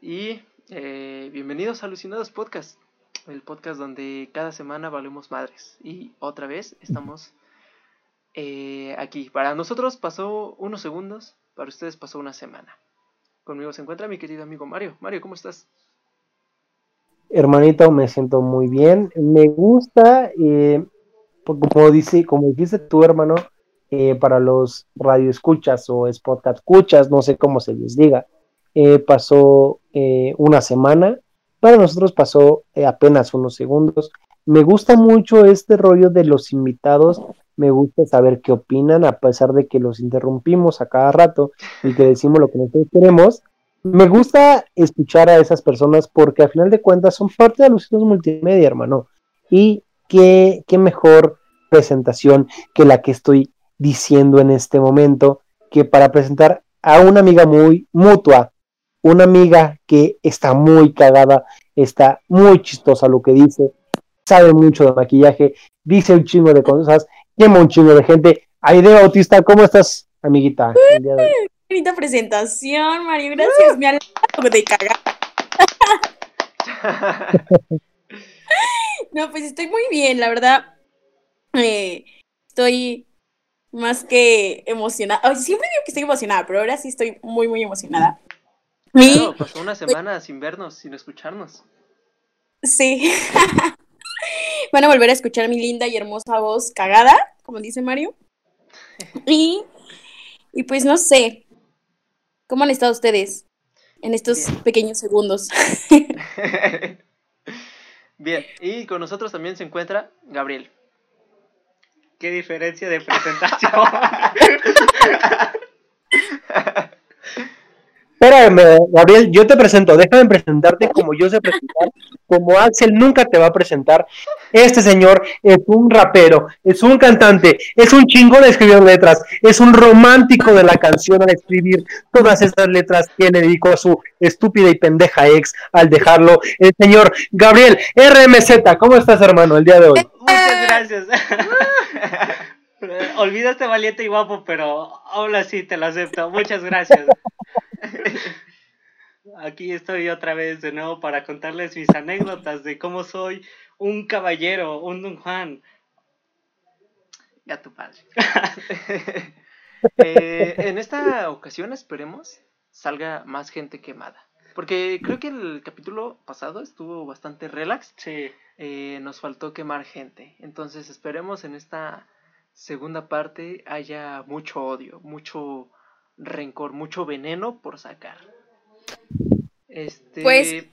Y eh, bienvenidos a Alucinados Podcast, el podcast donde cada semana valemos madres. Y otra vez estamos eh, aquí. Para nosotros pasó unos segundos, para ustedes pasó una semana. Conmigo se encuentra mi querido amigo Mario. Mario, ¿cómo estás? Hermanito, me siento muy bien. Me gusta, eh, como dice, como dijiste tu hermano, para los radioescuchas o podcast escuchas, no sé cómo se les diga, eh, pasó eh, una semana, para nosotros pasó apenas unos segundos. Me gusta mucho este rollo de los invitados, me gusta saber qué opinan, a pesar de que los interrumpimos a cada rato y que decimos lo que nosotros queremos. Me gusta escuchar a esas personas porque al final de cuentas son parte de los multimedia, hermano. Y qué, qué mejor presentación que la que estoy diciendo en este momento que para presentar a una amiga muy mutua, una amiga que está muy cagada, está muy chistosa lo que dice, sabe mucho de maquillaje, dice un chingo de cosas, llama un chingo de gente. Aide Bautista, ¿cómo estás, amiguita? Bonita presentación, Mario, gracias. Me alegro de cagar. no, pues estoy muy bien, la verdad. Eh, estoy más que emocionada. siempre digo que estoy emocionada, pero ahora sí estoy muy, muy emocionada. Claro, pasó una semana sin vernos, sin escucharnos. Sí. Van a volver a escuchar mi linda y hermosa voz cagada, como dice Mario. Y, y pues no sé, ¿cómo han estado ustedes en estos pequeños segundos? Bien, y con nosotros también se encuentra Gabriel qué diferencia de presentación. Espérame, Gabriel, yo te presento, déjame presentarte como yo sé presentar, como Axel nunca te va a presentar. Este señor es un rapero, es un cantante, es un chingón escribir letras, es un romántico de la canción al escribir todas estas letras que le dedicó a su estúpida y pendeja ex al dejarlo. El señor Gabriel RMZ, ¿cómo estás, hermano, el día de hoy? Muchas gracias. Olvidaste valiente y guapo, pero aún así te lo acepto. Muchas gracias. Aquí estoy otra vez de nuevo para contarles mis anécdotas de cómo soy un caballero, un don Juan. Ya tu padre. Eh, en esta ocasión esperemos salga más gente quemada. Porque creo que el capítulo pasado estuvo bastante relax. Sí. Eh, nos faltó quemar gente. Entonces esperemos en esta segunda parte haya mucho odio, mucho rencor, mucho veneno por sacar. Este... Pues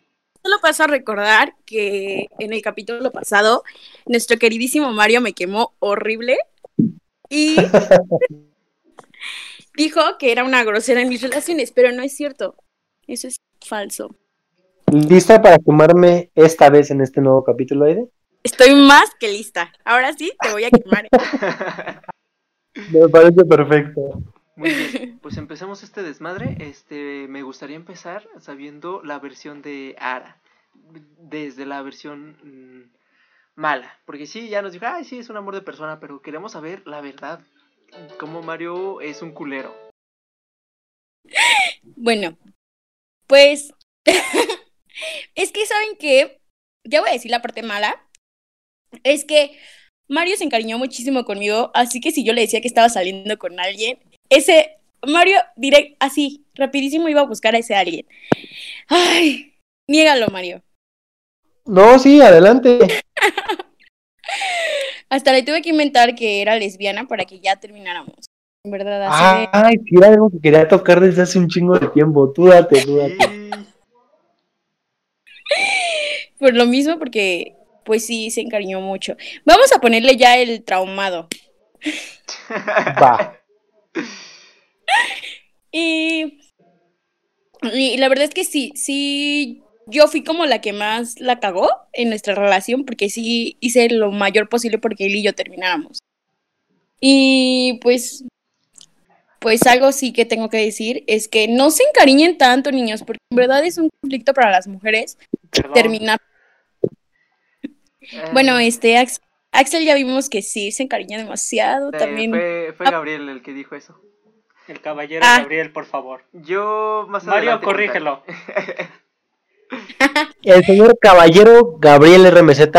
solo paso a recordar que en el capítulo pasado nuestro queridísimo Mario me quemó horrible y dijo que era una grosera en mis relaciones, pero no es cierto. Eso es falso. ¿Lista para quemarme esta vez en este nuevo capítulo, Aide? Estoy más que lista. Ahora sí te voy a quemar. Me parece perfecto. Muy bien, pues empecemos este desmadre. Este, me gustaría empezar sabiendo la versión de Ara, desde la versión mm, mala, porque sí, ya nos dijo, ay, sí, es un amor de persona, pero queremos saber la verdad, cómo Mario es un culero. Bueno, pues es que saben que, ya voy a decir la parte mala, es que Mario se encariñó muchísimo conmigo, así que si yo le decía que estaba saliendo con alguien, ese Mario direct así, rapidísimo iba a buscar a ese alguien. Ay, niégalo, Mario. No, sí, adelante. Hasta le tuve que inventar que era lesbiana para que ya termináramos. En verdad, así Ay, sí, era algo que quería tocar desde hace un chingo de tiempo. Tú date, tú date. Por lo mismo, porque pues sí, se encariñó mucho. Vamos a ponerle ya el traumado. Va. Y, y la verdad es que sí, sí, yo fui como la que más la cagó en nuestra relación porque sí hice lo mayor posible porque él y yo termináramos. Y pues, pues algo sí que tengo que decir es que no se encariñen tanto, niños, porque en verdad es un conflicto para las mujeres terminar. Bueno, este Axel ya vimos que sí se encariña demasiado también. Fue, fue Gabriel el que dijo eso. El caballero ah. Gabriel, por favor. Yo más Mario, corrígelo. El señor caballero Gabriel RMZ,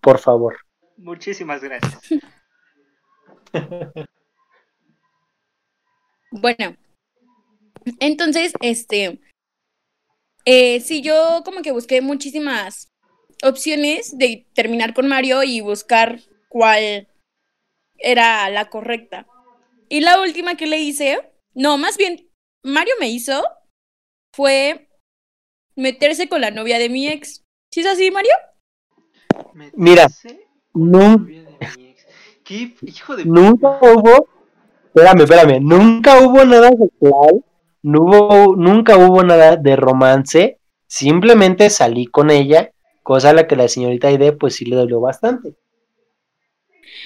por favor. Muchísimas gracias. Bueno, entonces, este, eh, sí, yo como que busqué muchísimas opciones de terminar con Mario y buscar cuál era la correcta. Y la última que le hice, no, más bien, Mario me hizo fue meterse con la novia de mi ex. ¿Sí es así, Mario? Mira, no- la novia de mi ex. ¿Qué hijo de Nunca hubo, espérame, espérame, nunca hubo nada sexual, no hubo, nunca hubo nada de romance, simplemente salí con ella, cosa a la que la señorita Aide pues sí le dolió bastante.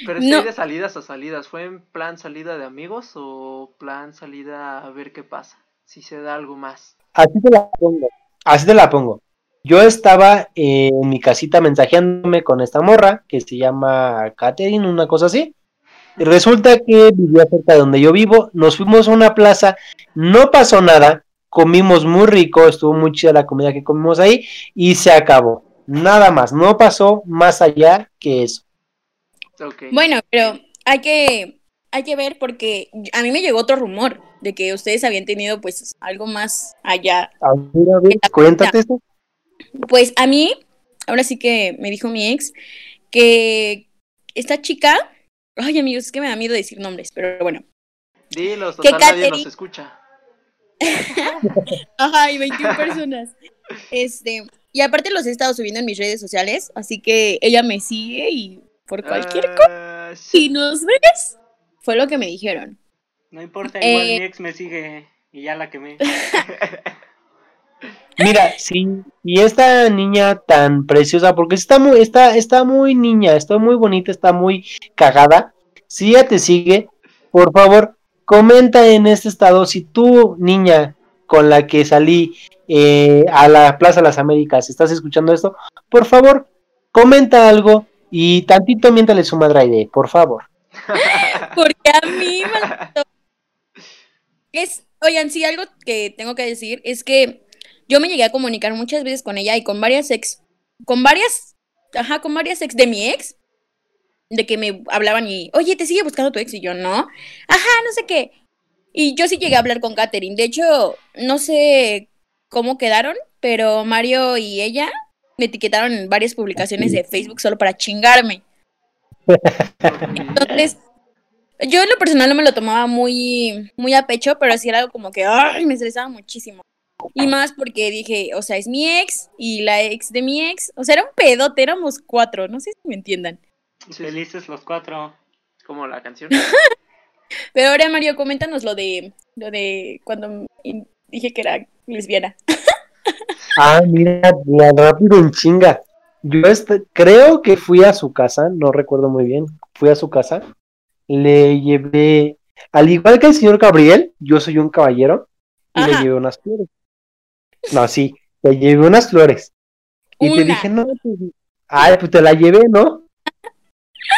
Pero No. estoy de salidas a salidas. ¿Fue en plan salida de amigos o plan salida a ver qué pasa? Si se da algo más. Así te la pongo, así te la pongo. Yo estaba en mi casita mensajeándome con esta morra que se llama Katherine, una cosa así. Y resulta que vivía cerca de donde yo vivo. Nos fuimos a una plaza, no pasó nada. Comimos muy rico, estuvo muy chida la comida que comimos ahí y se acabó. Nada más, no pasó más allá que eso. Bueno, pero hay que, hay que ver porque a mí me llegó otro rumor de que ustedes habían tenido pues algo más allá. A ver, a ver, cuéntate eso. Pues a mí, ahora sí que me dijo mi ex que esta chica, ay amigos, es que me da miedo decir nombres, pero bueno. Dilos, que total nadie nos escucha. Ajá, y 21 personas. Este, y aparte los he estado subiendo en mis redes sociales, así que ella me sigue y por cualquier cosa, Ah, si sí. nos ves, fue lo que me dijeron. No importa, igual Eh. mi ex me sigue y ya la quemé. Mira, sí, y esta niña tan preciosa, porque está muy, está, está muy niña, está muy bonita, está muy cagada. Si ella te sigue, por favor, comenta en este estado si tú, niña con la que salí eh, a la Plaza de las Américas, estás escuchando esto, por favor, comenta algo y tantito miéntale su madre Aide, por favor. Porque a mí me es, oigan, sí, algo que tengo que decir es que yo me llegué a comunicar muchas veces con ella y con varias ex, con varias, ajá, con varias ex de mi ex, de que me hablaban y, oye, ¿te sigue buscando tu ex? Y yo, no, ajá, no sé qué. Y yo sí llegué a hablar con Katherine. De hecho, no sé cómo quedaron, pero Mario y ella me etiquetaron en varias publicaciones de Facebook solo para chingarme. Entonces, yo en lo personal no me lo tomaba muy, muy a pecho, pero sí era algo como que, ay, me estresaba muchísimo. Y más porque dije, o sea, es mi ex y la ex de mi ex. O sea, era un pedote, éramos cuatro, no sé si me entiendan. Felices los cuatro. Como la canción. Pero ahora, Mario, coméntanos lo de, lo de cuando dije que era lesbiana. Ah, mira, la rápido en chinga. Yo este- creo que fui a su casa, no recuerdo muy bien. Fui a su casa, le llevé, al igual que el señor Gabriel, yo soy un caballero, y le llevé unas flores. No, sí, le llevé unas flores. Y te dije, no, pues, ay, pues te la llevé, ¿no?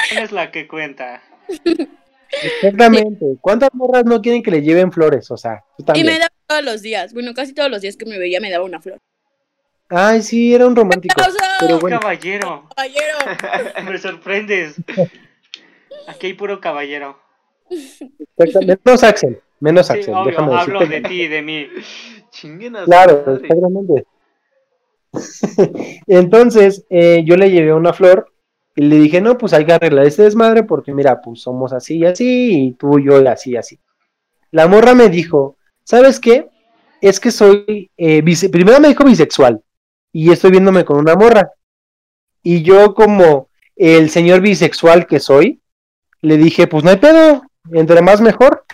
¿Quién es la que cuenta? Exactamente. ¿Cuántas morras no quieren que le lleven flores? O sea, tú Y también. me daba todos los días, bueno, casi todos los días que me veía me daba una flor. Ay, sí, era un romántico. Pero bueno, Caballero. Caballero. Me sorprendes. Aquí hay puro caballero. exactamente. menos Axel, menos Sí, Axel, obvio, déjame hablo decirte. de ti y de mí. Chinguen a su Claro, madre. exactamente. Entonces, eh, yo le llevé una flor y le dije, no, pues hay que arreglar este desmadre porque mira, pues somos así y así, y tú y yo así y así. La morra me dijo, ¿sabes qué? Es que soy, eh, bise- primero me dijo bisexual y estoy viéndome con una morra. Y yo como el señor bisexual que soy, le dije, pues no hay pedo, entre más mejor.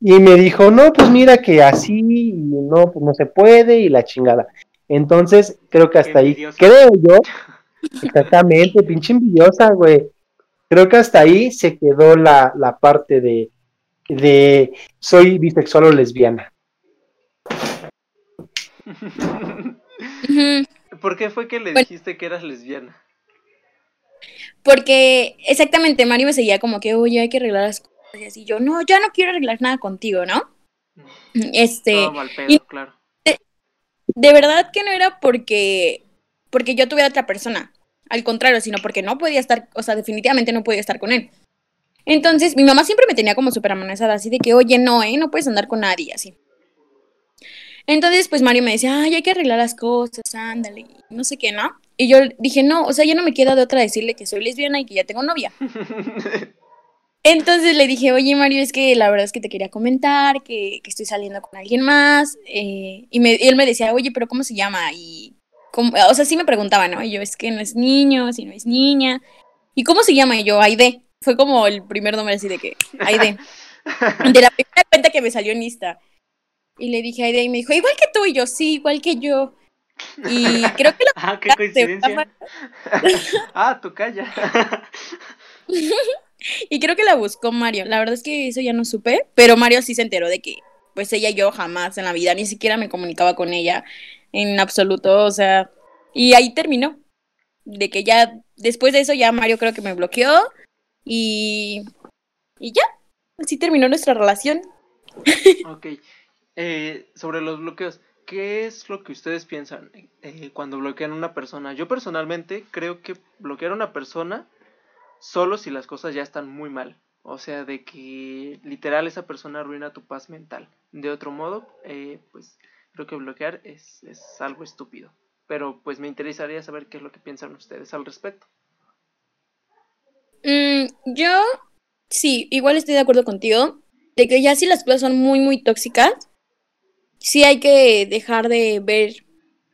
Y me dijo, no, pues mira que así, y no, pues no se puede, y la chingada. Entonces, creo que hasta ahí, creo yo, exactamente, pinche envidiosa, güey. Creo que hasta ahí se quedó la, la parte de, de soy bisexual o lesbiana. ¿Por qué fue que le Bueno. dijiste que eras lesbiana? Porque exactamente Mario me seguía como que, oye, hay que arreglar las cosas. Y así yo, no, ya no quiero arreglar nada contigo, ¿no? Este, Todo mal pedo, y- claro. de verdad que no era porque, porque yo tuviera otra persona, al contrario, sino porque no podía estar, o sea, definitivamente no podía estar con él. Entonces, mi mamá siempre me tenía como súper amenazada, así de que, oye, no, ¿eh? No puedes andar con nadie, así. Entonces, pues Mario me decía, ay, hay que arreglar las cosas, ándale, no sé qué, ¿no? Y yo dije, no, o sea, ya no me queda de otra decirle que soy lesbiana y que ya tengo novia. Entonces le dije, oye Mario, es que la verdad es que te quería comentar que, que estoy saliendo con alguien más. eh, y, me, y él me decía, oye, pero ¿cómo se llama? Y, o sea, sí me preguntaba, ¿no? Y yo, es que no es niño, si no es niña. ¿Y cómo se llama? Y yo, Aide. Fue como el primer nombre así de que, Aide. De la primera cuenta que me salió en Insta. Y le dije a Aide y me dijo, igual que tú. Y yo, sí, igual que yo. Y creo que la Ah, qué coincidencia. ah, tú calla. Y creo que la buscó Mario. La verdad es que eso ya no supe, pero Mario sí se enteró de que, pues ella y yo jamás en la vida, ni siquiera me comunicaba con ella en absoluto, o sea, y ahí terminó. De que ya, después de eso ya Mario creo que me bloqueó y, y ya, así terminó nuestra relación. Ok. Eh, sobre los bloqueos, ¿qué es lo que ustedes piensan eh, cuando bloquean una persona? Yo personalmente creo que bloquear a una persona solo si las cosas ya están muy mal. O sea, de que literal esa persona arruina tu paz mental. De otro modo, eh, pues creo que bloquear es, es algo estúpido. Pero pues me interesaría saber qué es lo que piensan ustedes al respecto. Mm, yo, sí, igual estoy de acuerdo contigo, de que ya si las cosas son muy, muy tóxicas, sí hay que dejar de ver,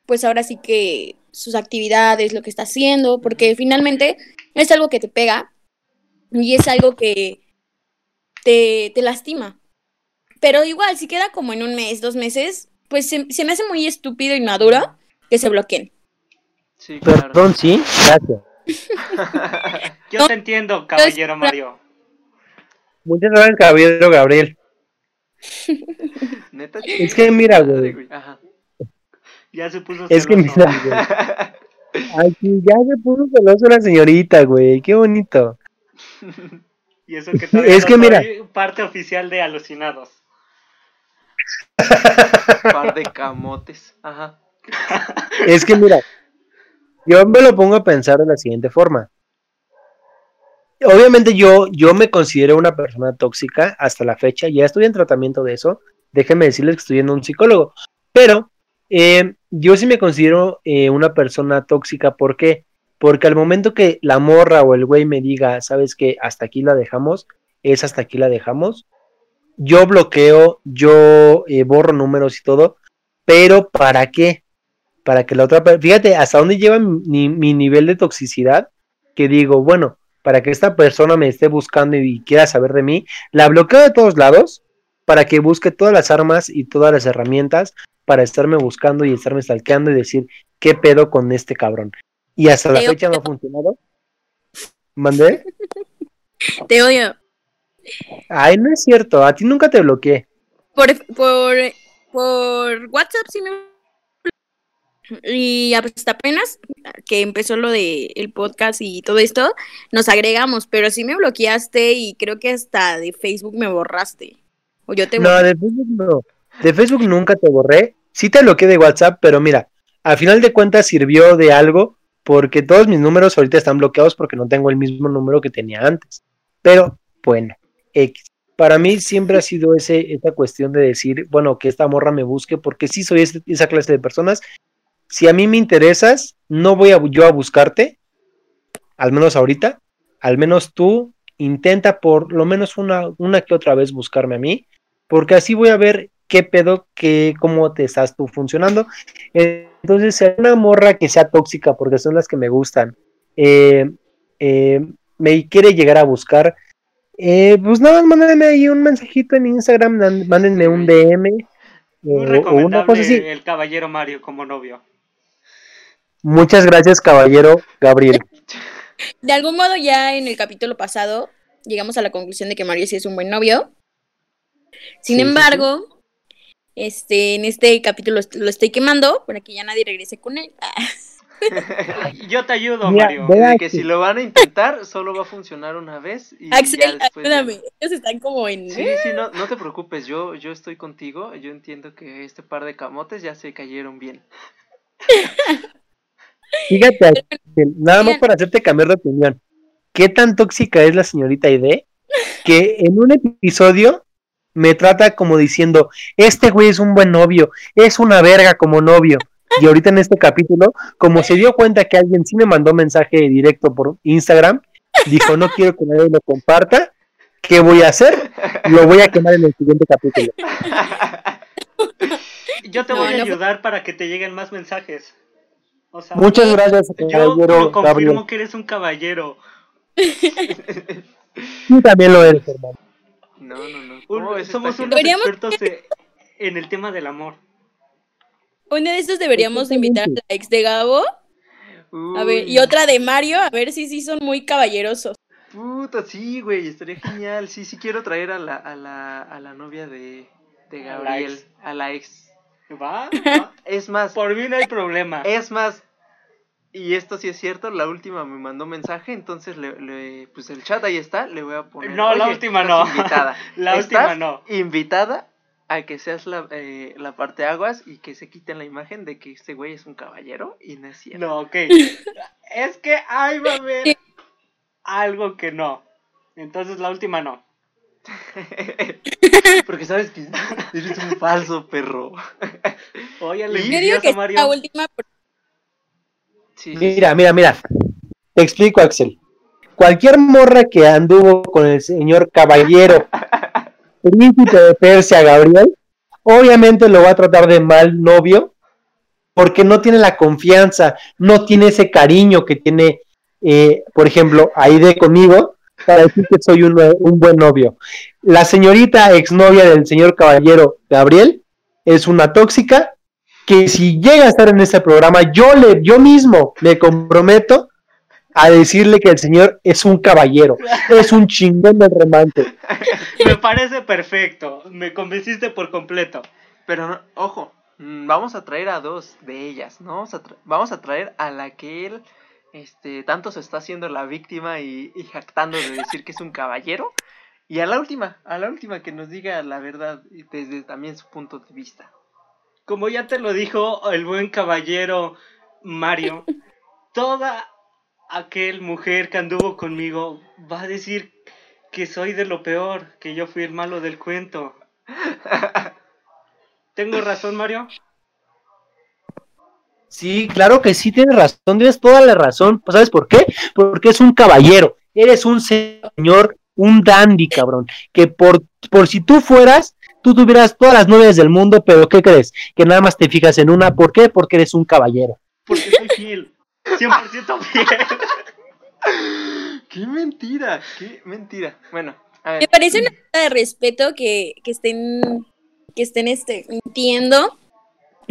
pues ahora sí que sus actividades, lo que está haciendo, porque finalmente es algo que te pega y es algo que te, te lastima. Pero igual, si queda como en un mes, dos meses, pues se, se me hace muy estúpido y maduro que se bloqueen. Sí, claro. Perdón, sí, gracias. Yo te entiendo, caballero Mario. Muchas gracias, caballero Gabriel. Neta. Es que mira, güey. Ajá. Ya se puso Es que celoso. mira, güey. Aquí ya se puso celoso la señorita, güey. Qué bonito. Y eso que Es no que mira. parte oficial de Alucinados. Par de camotes. Ajá. Es que mira, yo me lo pongo a pensar de la siguiente forma. Obviamente yo, yo me considero una persona tóxica hasta la fecha, ya estoy en tratamiento de eso, déjenme decirles que estoy a un psicólogo, pero eh, yo sí me considero eh, una persona tóxica, ¿por qué? Porque al momento que la morra o el güey me diga, sabes que hasta aquí la dejamos, es hasta aquí la dejamos, yo bloqueo, yo eh, borro números y todo, pero ¿para qué? Para que la otra, fíjate hasta dónde lleva mi, mi nivel de toxicidad, que digo, bueno, para que esta persona me esté buscando y quiera saber de mí, la bloqueo de todos lados, para que busque todas las armas y todas las herramientas para estarme buscando y estarme stalkeando y decir, ¿qué pedo con este cabrón? Y hasta la Te fecha no ha funcionado. ¿Mandé? Te odio. Ay, no es cierto, a ti nunca te bloqueé. Por, por, por WhatsApp sí me... Y hasta apenas que empezó lo de el podcast y todo esto, nos agregamos, pero sí me bloqueaste y creo que hasta de Facebook me borraste. O yo te No, de Facebook no. De Facebook nunca te borré. Sí te bloqueé de WhatsApp, pero mira, al final de cuentas sirvió de algo porque todos mis números ahorita están bloqueados porque no tengo el mismo número que tenía antes. Pero bueno, Para mí siempre ha sido ese, esa cuestión de decir, bueno, que esta morra me busque porque sí soy esa clase de personas. Si a mí me interesas, no voy yo a buscarte, al menos ahorita, al menos tú intenta por lo menos una, una que otra vez buscarme a mí porque así voy a ver qué pedo, qué, cómo te estás tú funcionando. Entonces, una morra que sea tóxica, porque son las que me gustan, eh, eh, me quiere llegar a buscar, eh, pues nada mándenme ahí un mensajito en Instagram, mándenme un DM eh, Muy o una cosa así. el caballero Mario como novio. Muchas gracias, caballero Gabriel. De algún modo ya en el capítulo pasado llegamos a la conclusión de que Mario sí es un buen novio. Sin Sí, sí, embargo, este en este capítulo lo estoy quemando para que ya nadie regrese con él. Yo te ayudo, Mira, Mario. De que si lo van a intentar, solo va a funcionar una vez y Axel, ayúdame. no. Ellos están como en. Sí, sí, no, no te preocupes, yo, yo estoy contigo, yo entiendo que este par de camotes ya se cayeron bien. Fíjate, Axel, nada más para hacerte cambiar de opinión. ¿Qué tan tóxica es la señorita Aide? Que en un episodio me trata como diciendo, este güey es un buen novio, es una verga como novio. Y ahorita en este capítulo, como se dio cuenta que alguien sí me mandó mensaje directo por Instagram, dijo, no quiero que nadie lo comparta, ¿qué voy a hacer? Lo voy a quemar en el siguiente capítulo. Yo te No, voy a no ayudar para que te lleguen más mensajes. O sea, Muchas gracias, yo caballero lo confirmo Gabriel. que eres un caballero. Tú también lo eres, hermano. No, no, no. Un- ¿Cómo ves somos unos expertos en el tema del amor. Uno de estos deberíamos de invitar a la ex de Gabo. A ver, y otra de Mario, a ver si sí son muy caballerosos. Puta, sí, güey, estaría genial. Sí, sí quiero traer a la, a la, a la novia de, de A la Gabriel, ex. a la ex. ¿Va? Va. Es más, Por mí no hay problema. es más, y esto sí es cierto, la última me mandó mensaje, entonces le, le- pues el chat ahí está, le voy a poner. No, la "Oye, última no. Invitada. La Estás última no. Invitada a que seas la, eh, la parte aguas y que se quiten la imagen de que este güey es un caballero y no es cierto. No, ok. es que ahí va a haber algo que no. Entonces la última no. Porque sabes que eres un falso perro. Oye, le digo que Mario. la última. porque- Sí, sí, Mira, mira, mira. Te explico, Axel. Cualquier morra que anduvo con el señor caballero, príncipe de Persia, Gabriel, obviamente lo va a tratar de mal novio, porque no tiene la confianza, no tiene ese cariño que tiene, eh, por ejemplo, Aide conmigo, para decir que soy un, un buen novio. La señorita exnovia del señor caballero Gabriel es una tóxica que si llega a estar en este programa, yo le, yo mismo me comprometo a decirle que el señor es un caballero, es un chingón del remante. Me parece perfecto. Me convenciste por completo. Pero no- ojo, mm, vamos a traer a dos de ellas, ¿no? Vamos a, tra- vamos a traer a la que él este, tanto se está haciendo la víctima y, y jactando de decir que es un caballero. Y a la última, a la última que nos diga la verdad y desde también su punto de vista. Como ya te lo dijo el buen caballero Mario, toda aquel mujer que anduvo conmigo va a decir que soy de lo peor, que yo fui el malo del cuento. ¿Tengo razón, Mario? Sí, claro que sí, tienes razón, tienes toda la razón. Pues, ¿Sabes por qué? Porque es un caballero, eres un señor, un dandy, cabrón, que por, por si tú fueras, tú tuvieras todas las novias del mundo, pero ¿qué crees? Que nada más te fijas en una, ¿por qué? Porque eres un caballero. Porque soy fiel. 100% fiel. ¡Qué mentira! ¡Qué mentira! Bueno, a ver. Me parece una falta de respeto que, que estén, que estén este, mintiendo.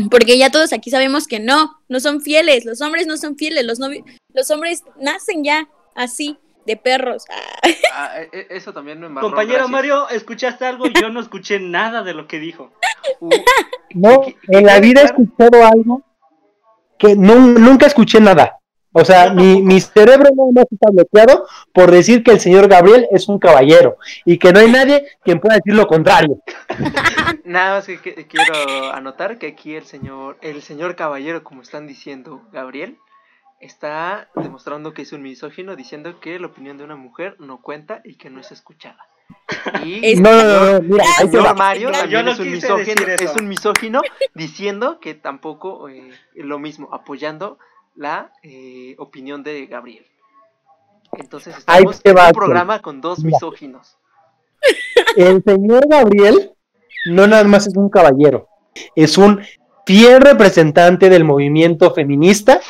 Porque ya todos aquí sabemos que no, no son fieles. Los hombres no son fieles. Los, novi- los hombres nacen ya así, de perros. Ah, ah, e- eso también me embarró, Compañero gracias. Mario, ¿escuchaste algo? Yo no escuché nada de lo que dijo. Uh, No, ¿Qué- qué en la vida he escuchado algo que nu- nunca escuché nada. O sea, mi, mi cerebro nada más está bloqueado por decir que el señor Gabriel es un caballero y que no hay nadie quien pueda decir lo contrario. Nada más que, que- quiero anotar que aquí el señor, el señor caballero, como están diciendo Gabriel, está demostrando que es un misógino, diciendo que la opinión de una mujer no cuenta y que no es escuchada. Y No, no, no, no, mira, Mario Yo también no es un misógino, es un misógino diciendo que tampoco eh, lo mismo, apoyando la eh, opinión de Gabriel. Entonces Ahí estamos en un programa con dos Mira. misóginos. El señor Gabriel no nada más es un caballero, es un fiel representante del movimiento feminista,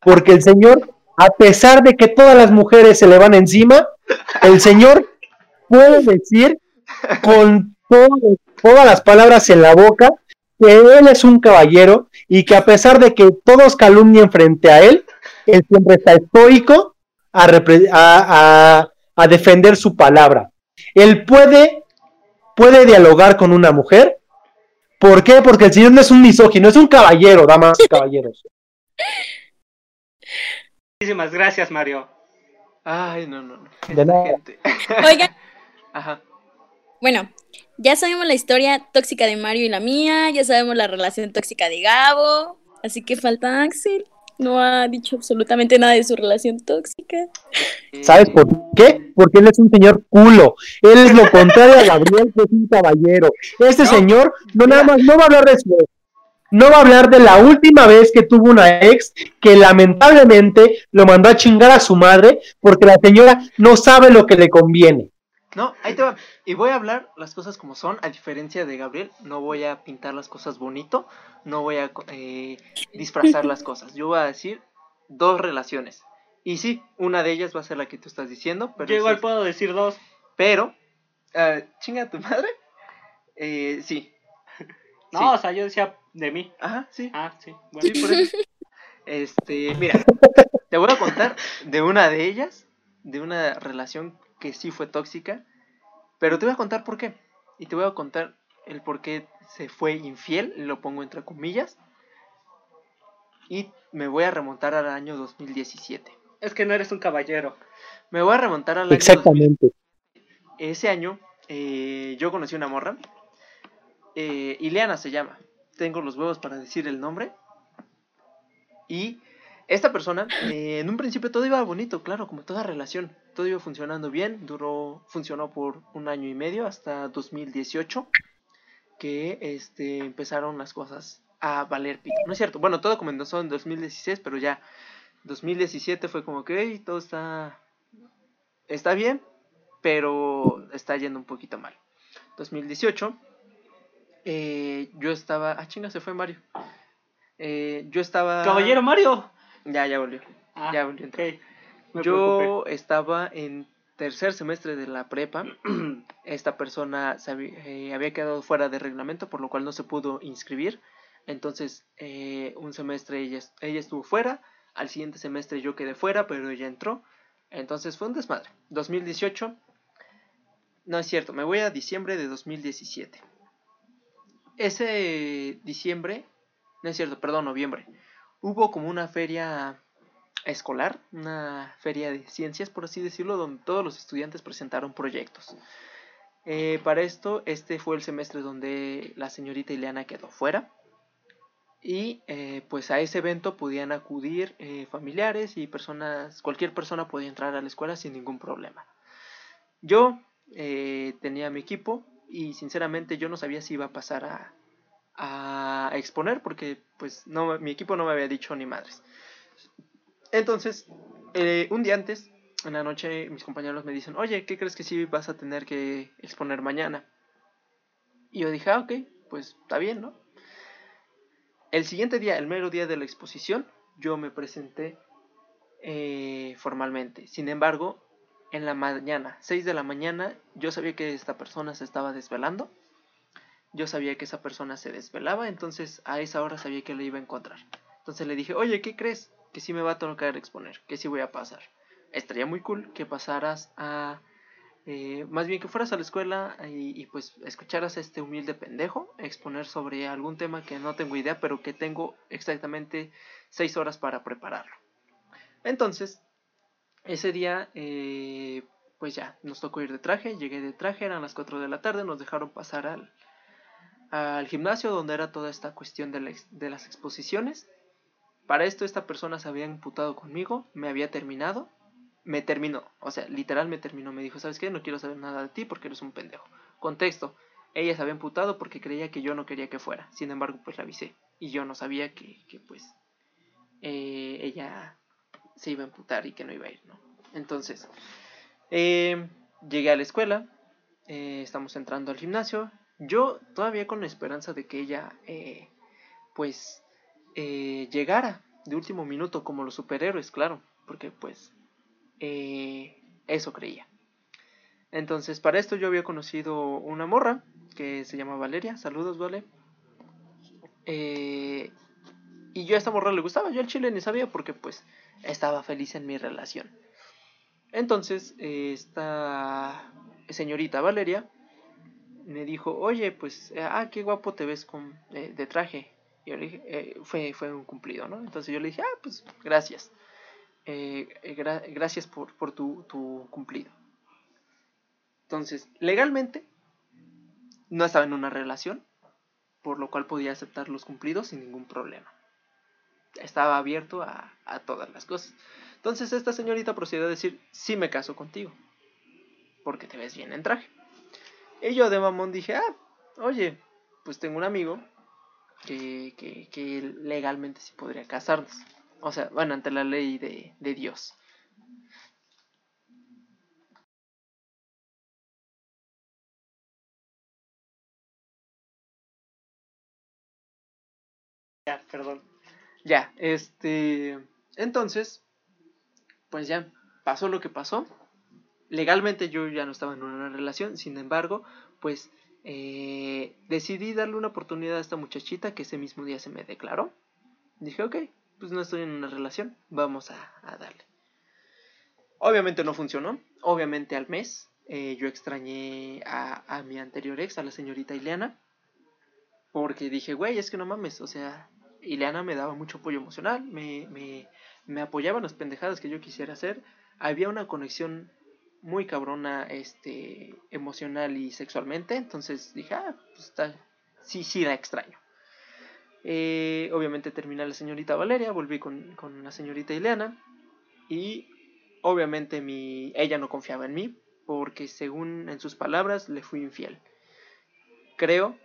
porque el señor, a pesar de que todas las mujeres se le van encima, el señor puede decir con todo- todas las palabras en la boca que él es un caballero y que a pesar de que todos calumnien frente a él, él siempre está estoico a, a- a- a defender su palabra. Él puede, puede dialogar con una mujer. ¿Por qué? Porque el señor no es un misógino, es un caballero, damas y caballeros. Muchísimas gracias, Mario. Ay, no, no, no. De Esta nada. gente. Oigan, Ajá. bueno, ya sabemos la historia tóxica de Mario y la mía, ya sabemos la relación tóxica de Gabo, así que falta Axel. No ha dicho absolutamente nada de su relación tóxica. Eh, ¿Sabes por qué? Porque él es un señor culo. Él es lo contrario a Gabriel, que es un caballero. Este No, señor no nada más, no va a hablar de su ex. No va a hablar de la última vez que tuvo una ex que lamentablemente lo mandó a chingar a su madre porque la señora no sabe lo que le conviene. No, ahí te va. Y voy a hablar las cosas como son, a diferencia de Gabriel. No voy a pintar las cosas bonito, no voy a eh, disfrazar las cosas. Yo voy a decir dos relaciones. Y sí, una de ellas va a ser la que tú estás diciendo, pero, Yo igual sí- puedo decir dos. pero ah, chinga tu madre. Eh, sí. No, Sí. o sea, yo decía de mí. Ajá, sí. Ah, sí. Bueno. Sí, por eso. Este, mira, te voy a contar de una de ellas, de una relación que sí fue tóxica, pero te voy a contar por qué. Y te voy a contar el por qué se fue infiel, lo pongo entre comillas. Y me voy a remontar al año 2017. Es que no eres un caballero. Me voy a remontar al año 2000. Exactamente. Ese año eh, yo conocí una morra. Eh, Ileana se llama. Tengo los huevos para decir el nombre. Y esta persona, eh, en un principio todo iba bonito, claro, como toda relación. Todo iba funcionando bien. Duró, funcionó por un año y medio hasta 2018. Que este, empezaron las cosas a valer pito. No es cierto. Bueno, todo comenzó en 2016, pero ya 2017 fue como que "Ey, todo está, está bien, pero está yendo un poquito mal. 2018, eh, yo estaba. Ah, chinga, se fue Mario. Eh, yo estaba. Caballero Mario. Ya, ya volvió. Ah, Ya volvió Yo estaba en tercer semestre de la prepa. Esta persona se había, eh, había quedado fuera de reglamento, por lo cual no se pudo inscribir. Entonces, eh, un semestre ella, ella estuvo fuera. Al siguiente semestre yo quedé fuera, pero ella entró. Entonces fue un desmadre. 2018. No es cierto, me voy a diciembre de 2017. Ese diciembre, no es cierto, perdón, noviembre, hubo como una feria escolar, una feria de ciencias, por así decirlo, donde todos los estudiantes presentaron proyectos. Eh, para esto, este fue el semestre donde la señorita Ileana quedó fuera. Y eh, pues a ese evento podían acudir eh, familiares y personas, cualquier persona podía entrar a la escuela sin ningún problema. Yo tenía mi equipo y sinceramente yo no sabía si iba a pasar a, a exponer porque pues no, mi equipo no me había dicho ni madres. Entonces, eh, un día antes, en la noche, mis compañeros me dicen, oye, ¿qué crees que sí vas a tener que exponer mañana? Y yo dije, ah, ok, pues está bien, ¿no? El siguiente día, el mero día de la exposición, yo me presenté eh, formalmente. Sin embargo, en la mañana, 6 de la mañana, yo sabía que esta persona se estaba desvelando. Yo sabía que esa persona se desvelaba, entonces a esa hora sabía que le iba a encontrar. Entonces le dije, oye, ¿qué crees? Que sí me va a tocar exponer, que sí voy a pasar. Estaría muy cool que pasaras a... eh, más bien que fueras a la escuela y, y, pues escucharas a este humilde pendejo exponer sobre algún tema que no tengo idea, pero que tengo exactamente 6 horas para prepararlo. Entonces, ese día, eh, pues ya, nos tocó ir de traje, llegué de traje, eran las 4 de la tarde, nos dejaron pasar al, al gimnasio donde era toda esta cuestión de, las exposiciones. Para esto esta persona se había imputado conmigo, me había terminado, me terminó, o sea, literal me terminó, me dijo, ¿sabes qué? No quiero saber nada de ti porque eres un pendejo. Contexto, ella se había imputado porque creía que yo no quería que fuera, sin embargo, pues la avisé y yo no sabía que, que pues eh, ella se iba a imputar y que no iba a ir. Entonces, eh, llegué a la escuela, eh, estamos entrando al gimnasio, yo todavía con la esperanza de que ella, eh, pues, eh, llegara de último minuto como los superhéroes, claro, porque pues eh, eso creía. Entonces, para esto yo había conocido una morra que se llama Valeria, saludos, Vale. Y yo a esta morra le gustaba, yo al chile ni sabía porque pues estaba feliz en mi relación. Entonces, esta señorita Valeria me dijo, oye, pues, eh, ah, qué guapo te ves con, eh, de traje. Y yo le eh, fue, fue un cumplido, ¿no? Entonces yo le dije, ah, pues, gracias. gra- gracias por, por tu, tu cumplido. Entonces, legalmente, no estaba en una relación, por lo cual podía aceptar los cumplidos sin ningún problema. Estaba abierto a, a todas las cosas. Entonces, esta señorita procedió a decir, sí me caso contigo, porque te ves bien en traje. Y yo de mamón dije, ah, oye, pues tengo un amigo que, que, que legalmente sí podría casarnos. O sea, bueno, ante la ley de, de Dios. Ya, perdón. Ya, este. Entonces, pues ya pasó lo que pasó. Legalmente yo ya no estaba en una relación, sin embargo, pues eh, decidí darle una oportunidad a esta muchachita que ese mismo día se me declaró. Dije, ok, pues no estoy en una relación, vamos a, darle. Obviamente no funcionó, obviamente al mes eh, yo extrañé a, a mi anterior ex, a la señorita Ileana, porque dije, güey, es que no mames, o sea, Ileana me daba mucho apoyo emocional, me, me, me apoyaba en las pendejadas que yo quisiera hacer, había una conexión muy cabrona este emocional y sexualmente entonces dije ah pues está sí sí la extraño eh, obviamente terminé la señorita Valeria volví con, con la señorita Ileana y obviamente mi ella no confiaba en mí porque según en sus palabras le fui infiel. Creo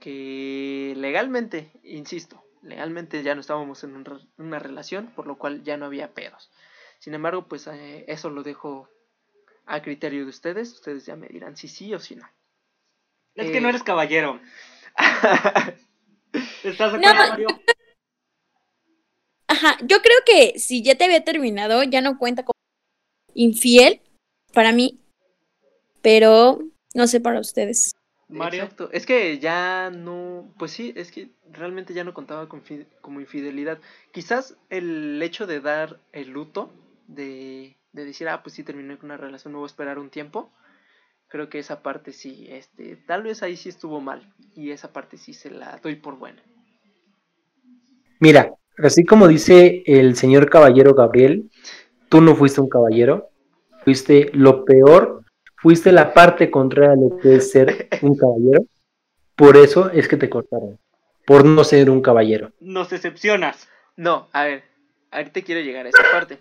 que legalmente insisto legalmente ya no estábamos en un- una relación por lo cual ya no había pedos. Sin embargo pues eh, eso lo dejo a criterio de ustedes. Ustedes ya me dirán si sí o si no. Es Eh. que no eres caballero. ¿Estás de No, acuerdo, Mario? Ajá, yo creo que si ya te había terminado, ya no cuenta como infiel para mí, pero no sé para ustedes. Mario. Exacto. Es que ya no. Pues sí, es que realmente ya no contaba con como infidelidad. Quizás el hecho de dar el luto, de, de decir, ah, pues sí terminé con una relación, me voy a esperar un tiempo. Creo que esa parte sí, este, tal vez ahí sí estuvo mal. Y esa parte sí se la doy por buena. Mira, así como dice el señor caballero Gabriel, tú no fuiste un caballero, fuiste lo peor, fuiste la parte contraria de lo que es ser un caballero. Por eso es que te cortaron, por no ser un caballero. Nos decepcionas. No, a ver, ahorita quiero llegar a esa parte.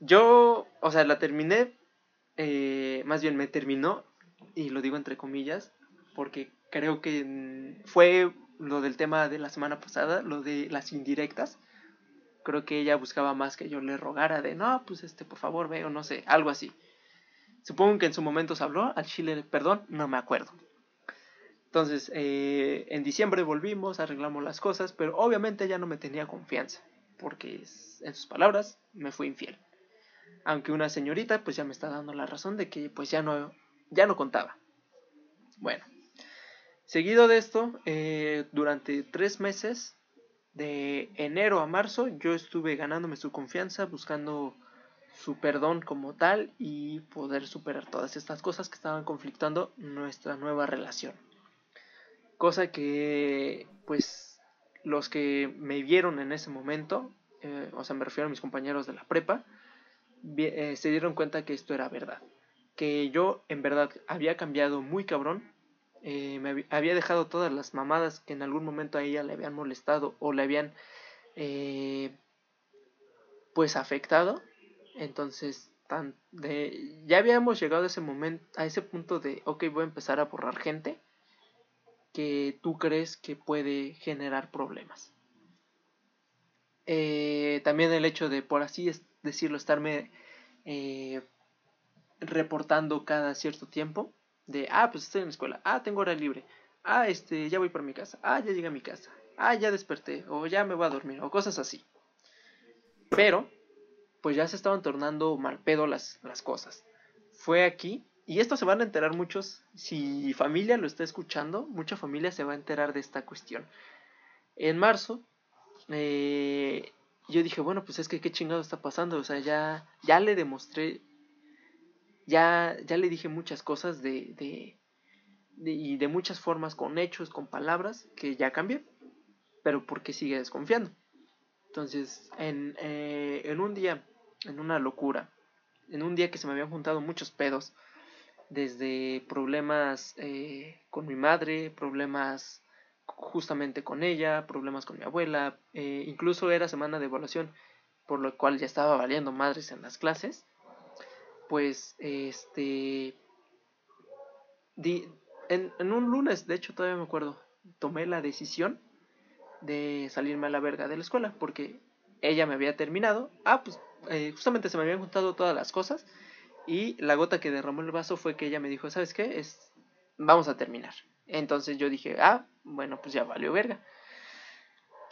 Yo, o sea, la terminé, eh, más bien me terminó, y lo digo entre comillas, porque creo que mm, fue lo del tema de la semana pasada, lo de las indirectas. Creo que ella buscaba más que yo le rogara de, no, pues este, por favor, ve, o no sé, algo así. Supongo que en su momento se habló, al chile, perdón, no me acuerdo. Entonces, eh, en diciembre volvimos, arreglamos las cosas, pero obviamente ella no me tenía confianza, porque en sus palabras me fue infiel. Aunque una señorita pues ya me está dando la razón de que pues ya no, ya no contaba. Bueno, seguido de esto, eh, durante tres meses, de enero a marzo, yo estuve ganándome su confianza, buscando su perdón como tal y poder superar todas estas cosas que estaban conflictando nuestra nueva relación. Cosa que, pues, los que me vieron en ese momento, eh, o sea, me refiero a mis compañeros de la prepa, eh, se dieron cuenta que esto era verdad. Que yo, en verdad, había cambiado muy cabrón. eh, me había dejado todas las mamadas que en algún momento a ella le habían molestado o le habían, eh, pues, afectado. Entonces, tan ya habíamos llegado a ese momento, a ese punto de, ok, voy a empezar a borrar gente que tú crees que puede generar problemas. También el hecho de, por así es- decirlo, estarme eh, reportando cada cierto tiempo, de, ah, pues estoy en la escuela, ah, tengo hora libre, ah, este, ya voy para mi casa, ah, ya llegué a mi casa, ah, ya desperté, o ya me voy a dormir, o cosas así. Pero, pues ya se estaban tornando mal pedo las, las cosas. Fue aquí, y esto se van a enterar muchos, si familia lo está escuchando, mucha familia se va a enterar de esta cuestión. En marzo, eh, yo dije, bueno, pues es que qué chingado está pasando, o sea, ya, ya le demostré, ya, ya le dije muchas cosas de, de, de- y de muchas formas, con hechos, con palabras, que ya cambié, pero porque sigue desconfiando. Entonces, en, eh, en un día en una locura. En un día que se me habían juntado muchos pedos, desde problemas eh, con mi madre, problemas justamente con ella, problemas con mi abuela, eh, incluso era semana de evaluación, por lo cual ya estaba valiendo madres en las clases, pues este... Di, en, en un lunes, de hecho todavía me acuerdo, tomé la decisión de salirme a la verga de la escuela, porque ella me había terminado, ah, pues eh, justamente se me habían juntado todas las cosas, y la gota que derramó el vaso fue que ella me dijo, ¿sabes qué? Es, vamos a terminar. Entonces yo dije, ah, bueno, pues ya valió verga.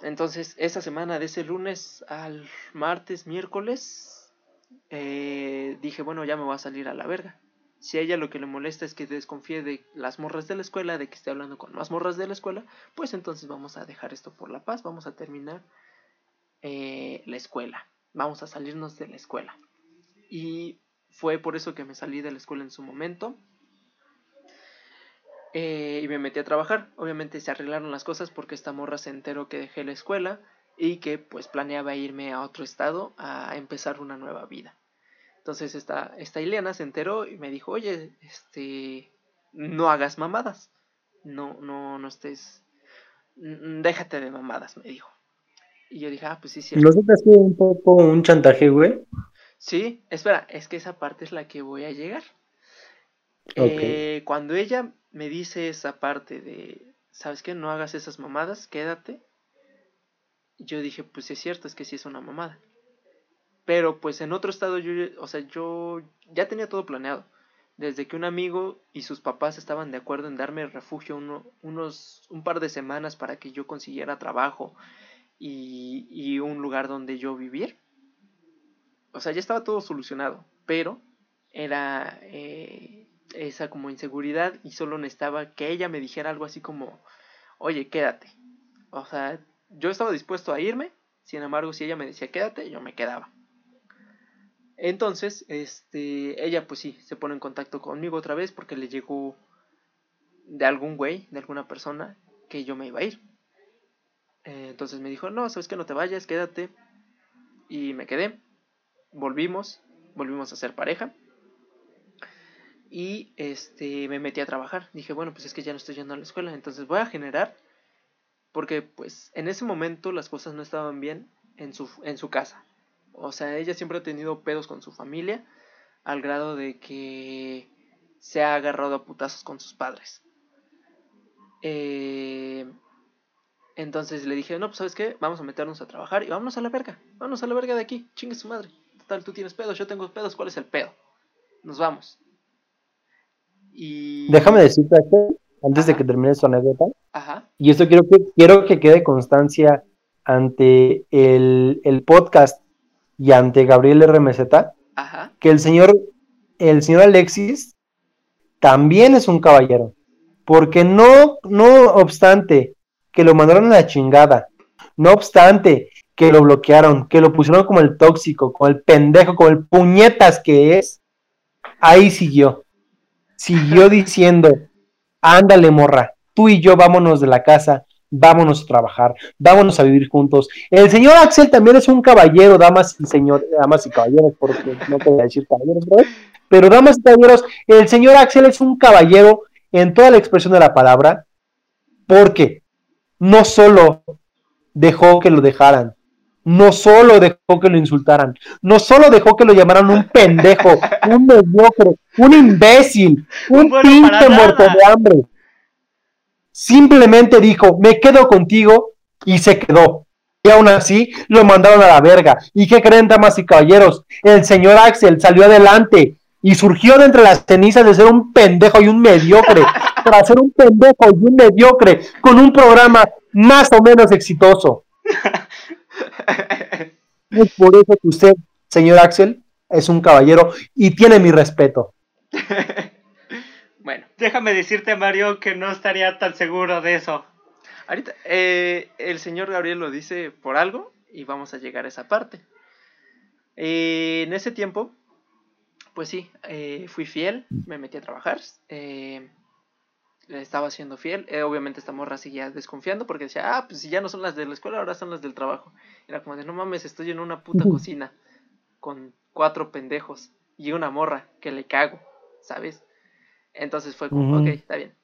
Entonces, esa semana de ese lunes al martes, miércoles, eh, dije, bueno, ya me voy a salir a la verga. Si a ella lo que le molesta es que desconfíe de las morras de la escuela, de que esté hablando con más morras de la escuela, pues entonces vamos a dejar esto por la paz, vamos a terminar eh, la escuela, vamos a salirnos de la escuela. Y fue por eso que me salí de la escuela en su momento. Eh, y me metí a trabajar. Obviamente se arreglaron las cosas porque esta morra se enteró que dejé la escuela y que pues planeaba irme a otro estado a empezar una nueva vida. Entonces esta, esta Ileana se enteró y me dijo, oye, este, no hagas mamadas. No, no, no estés, déjate de mamadas, me dijo. Y yo dije, ah, pues sí, sí. ¿No se un poco un chantaje, güey? Sí, espera, es que esa parte es la que voy a llegar. Eh, cuando ella me dice esa parte de, ¿sabes qué? No hagas esas mamadas, quédate. Yo dije, pues es cierto, es que sí es una mamada. Pero pues en otro estado yo, o sea, yo ya tenía todo planeado. Desde que un amigo y sus papás estaban de acuerdo en darme refugio uno, unos, un par de semanas para que yo consiguiera trabajo y, y un lugar donde yo vivir o sea, ya estaba todo solucionado, pero era eh, esa como inseguridad y solo necesitaba que ella me dijera algo así como, oye, quédate. O sea, yo estaba dispuesto a irme, sin embargo, si ella me decía quédate, yo me quedaba. Entonces, este, ella pues sí, se pone en contacto conmigo otra vez porque le llegó de algún güey, de alguna persona, que yo me iba a ir. Eh, entonces me dijo, no, sabes que no te vayas, quédate. Y me quedé volvimos, volvimos a ser pareja. Y este me metí a trabajar. Dije, bueno, pues es que ya no estoy yendo a la escuela, entonces voy a generar porque pues en ese momento las cosas no estaban bien en su en su casa. O sea, ella siempre ha tenido pedos con su familia al grado de que se ha agarrado a putazos con sus padres. Eh, entonces le dije, no, pues sabes qué, vamos a meternos a trabajar y vámonos a la verga, vámonos a la verga de aquí, chingue su madre tal, tú tienes pedos, yo tengo pedos, ¿cuál es el pedo? Nos vamos. Y... Déjame decirte esto, antes de que termine tu anécdota. Ajá. Y esto quiero que, quiero que quede constancia ante el, el podcast y ante Gabriel RMZ, Ajá. que el señor, el señor Alexis también es un caballero. Porque no, no obstante que lo mandaron a la chingada, no obstante que lo bloquearon, que lo pusieron como el tóxico, como el pendejo, como el puñetas que es, ahí siguió. Siguió diciendo, ándale morra, tú y yo vámonos de la casa, vámonos a trabajar, vámonos a vivir juntos. El señor Axel también es un caballero, damas y señores, damas y caballeros, porque no puedo decir caballeros, pero damas y caballeros, el señor Axel es un caballero en toda la expresión de la palabra, porque no solo dejó que lo dejaran, no solo dejó que lo insultaran, no solo dejó que lo llamaran un pendejo, un mediocre, un imbécil, un pinche muerto de hambre. Simplemente dijo, me quedo contigo y se quedó. Y aún así lo mandaron a la verga. ¿Y qué creen, damas y caballeros? El señor Axel salió adelante y surgió de entre las cenizas de ser un pendejo y un mediocre, para ser un pendejo y un mediocre, con un programa más o menos exitoso. Es por eso que usted, señor Axel, es un caballero y tiene mi respeto. bueno, déjame decirte, Mario, que no estaría tan seguro de eso. Ahorita, eh, el señor Gabriel lo dice por algo y vamos a llegar a esa parte. Eh, en ese tiempo, pues sí, eh, fui fiel, me metí a trabajar le estaba siendo fiel. Eh, obviamente esta morra seguía desconfiando porque decía, ah, pues si ya no son las de la escuela, ahora son las del trabajo. Era como de, no mames, estoy en una puta cocina con cuatro pendejos y una morra que le cago, ¿sabes? Entonces fue como, ok, está bien.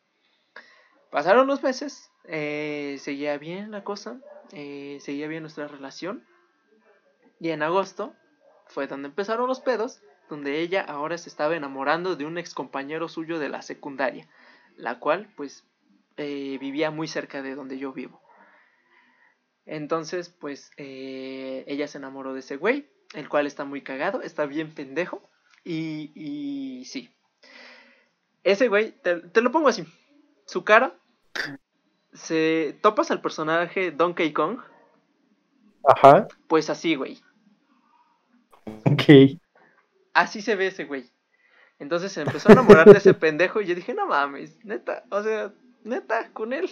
Pasaron los meses, eh, seguía bien la cosa, eh, seguía bien nuestra relación. Y en agosto fue donde empezaron los pedos, donde ella ahora se estaba enamorando de un ex compañero suyo de la secundaria, la cual pues eh, vivía muy cerca de donde yo vivo. Entonces pues eh, ella se enamoró de ese güey, el cual está muy cagado, está bien pendejo. Y, y sí. Ese güey, te, te lo pongo así. Su cara, se topas al personaje Donkey Kong, Ajá. pues así, güey. Ok. Así se ve ese güey. Entonces se empezó a enamorar de ese pendejo y yo dije, no mames, neta, o sea, neta, con él.